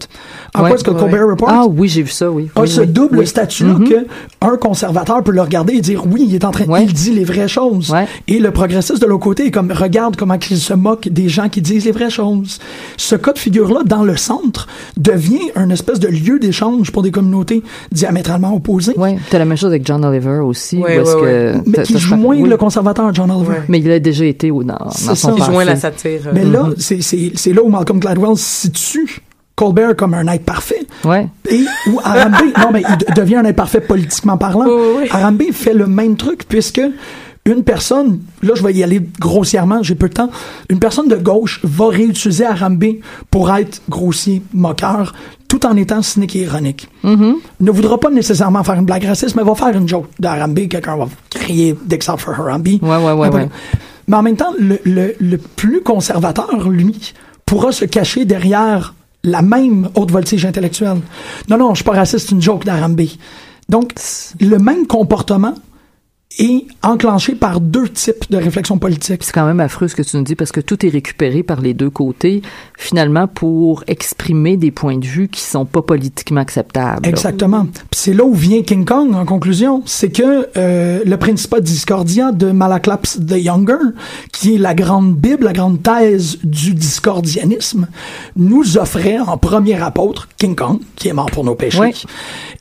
En Ouais. quoi est-ce que Ouais. Colbert Report Ah oui, j'ai vu ça, oui. a Oui, ce oui. double Oui. statut-là que un conservateur peut le regarder et dire oui, il est en train, il dit les vraies choses. Et le progressiste de l'autre côté est comme regarde comment il se moque des gens qui disent les vraies choses. Ce cas de figure-là, dans le centre, devient un espèce de lieu d'échange pour des communautés diamétralement opposées. Ouais, t'as la même chose avec John Oliver aussi. Ouais, ouais, que Mais qui joue moins oui. le conservateur John Oliver. Mais il a déjà été au, dans, dans C'est son ça. Passé. joint la satire. euh, Mais là, c'est- c'est c'est là où Malcolm Gladwell situe Colbert comme un être parfait. Ouais. Et où Arambe, [LAUGHS] non, mais il de- devient un imparfait politiquement parlant. Oui, oui. Arambe fait le même truc puisque une personne, là je vais y aller grossièrement, j'ai peu de temps, une personne de gauche va réutiliser Arambe pour être grossier, moqueur, tout en étant cynique et ironique. Ne voudra pas nécessairement faire une blague raciste, mais va faire une joke d'Arambe, quelqu'un va crier Except for Harambe. Ouais, ouais, ouais, ouais. Mais en même temps, le, le, le plus conservateur, lui, pourra se cacher derrière la même haute voltige intellectuelle. Non, non, je suis pas raciste, c'est une joke d'Arambe. Donc, le même comportement est enclenché par deux types de réflexion politique. C'est quand même affreux ce que tu nous dis parce que tout est récupéré par les deux côtés, finalement, pour exprimer des points de vue qui sont pas politiquement acceptables. Exactement. C'est là où vient King Kong en conclusion, c'est que euh, le Principat Discordia de Malaclaps the Younger, qui est la grande bible, la grande thèse du discordianisme, nous offrait en premier apôtre King Kong, qui est mort pour nos péchés.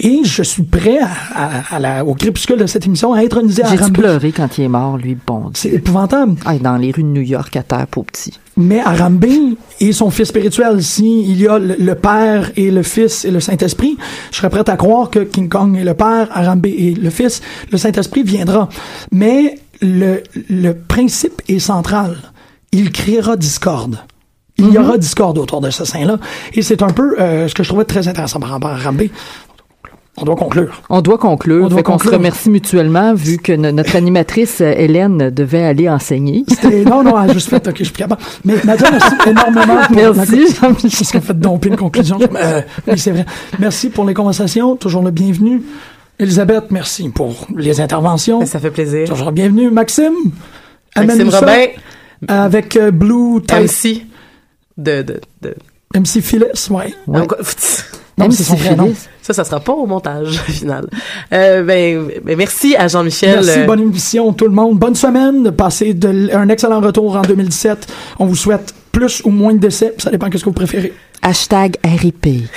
Et je suis prêt à, à- à la- au crépuscule de cette émission à J'ai-tu Arambe. pleuré quand il est mort, lui, bon C'est épouvantable. Ah, dans les rues de New York, à terre, pour petit. Mais Arambe est son fils spirituel. Si il y a le, le Père et le Fils et le Saint-Esprit, je serais prêt à croire que King Kong est le Père, Arambe est le Fils, le Saint-Esprit viendra. Mais le, le principe est central. Il créera discorde. Il y aura discorde autour de ce saint-là. Et c'est un peu euh, ce que je trouvais très intéressant par rapport à Arambe. On doit conclure. On doit conclure. On doit fait qu'on se conclure. remercie mutuellement vu que no- notre animatrice euh, Hélène devait aller enseigner. Non, non, juste fait, ok, je suis capable. Mais Nadia, merci énormément. pour Merci, Jean-Michel. Parce qu'elle fait domper une conclusion. [LAUGHS] Euh, oui, c'est vrai. Merci pour les conversations. Toujours le bienvenu. Elisabeth, merci pour les interventions. Ben, Ça fait plaisir. Toujours le bienvenu. Maxime. Maxime Robin, Avec euh, Blue Type MC de, de, de... MC Phyllis, ouais. Ouais. [LAUGHS] Non, Même c'est si son vrai. Phyllis. Ça, ça sera pas au montage [LAUGHS] final. Euh, ben, ben, merci à Jean-Michel. Merci, euh, bonne émission tout le monde. Bonne semaine. Passez de, un excellent retour en 2017. On vous souhaite plus ou moins de décès. Ça dépend de ce que vous préférez. Hashtag RIP. [LAUGHS]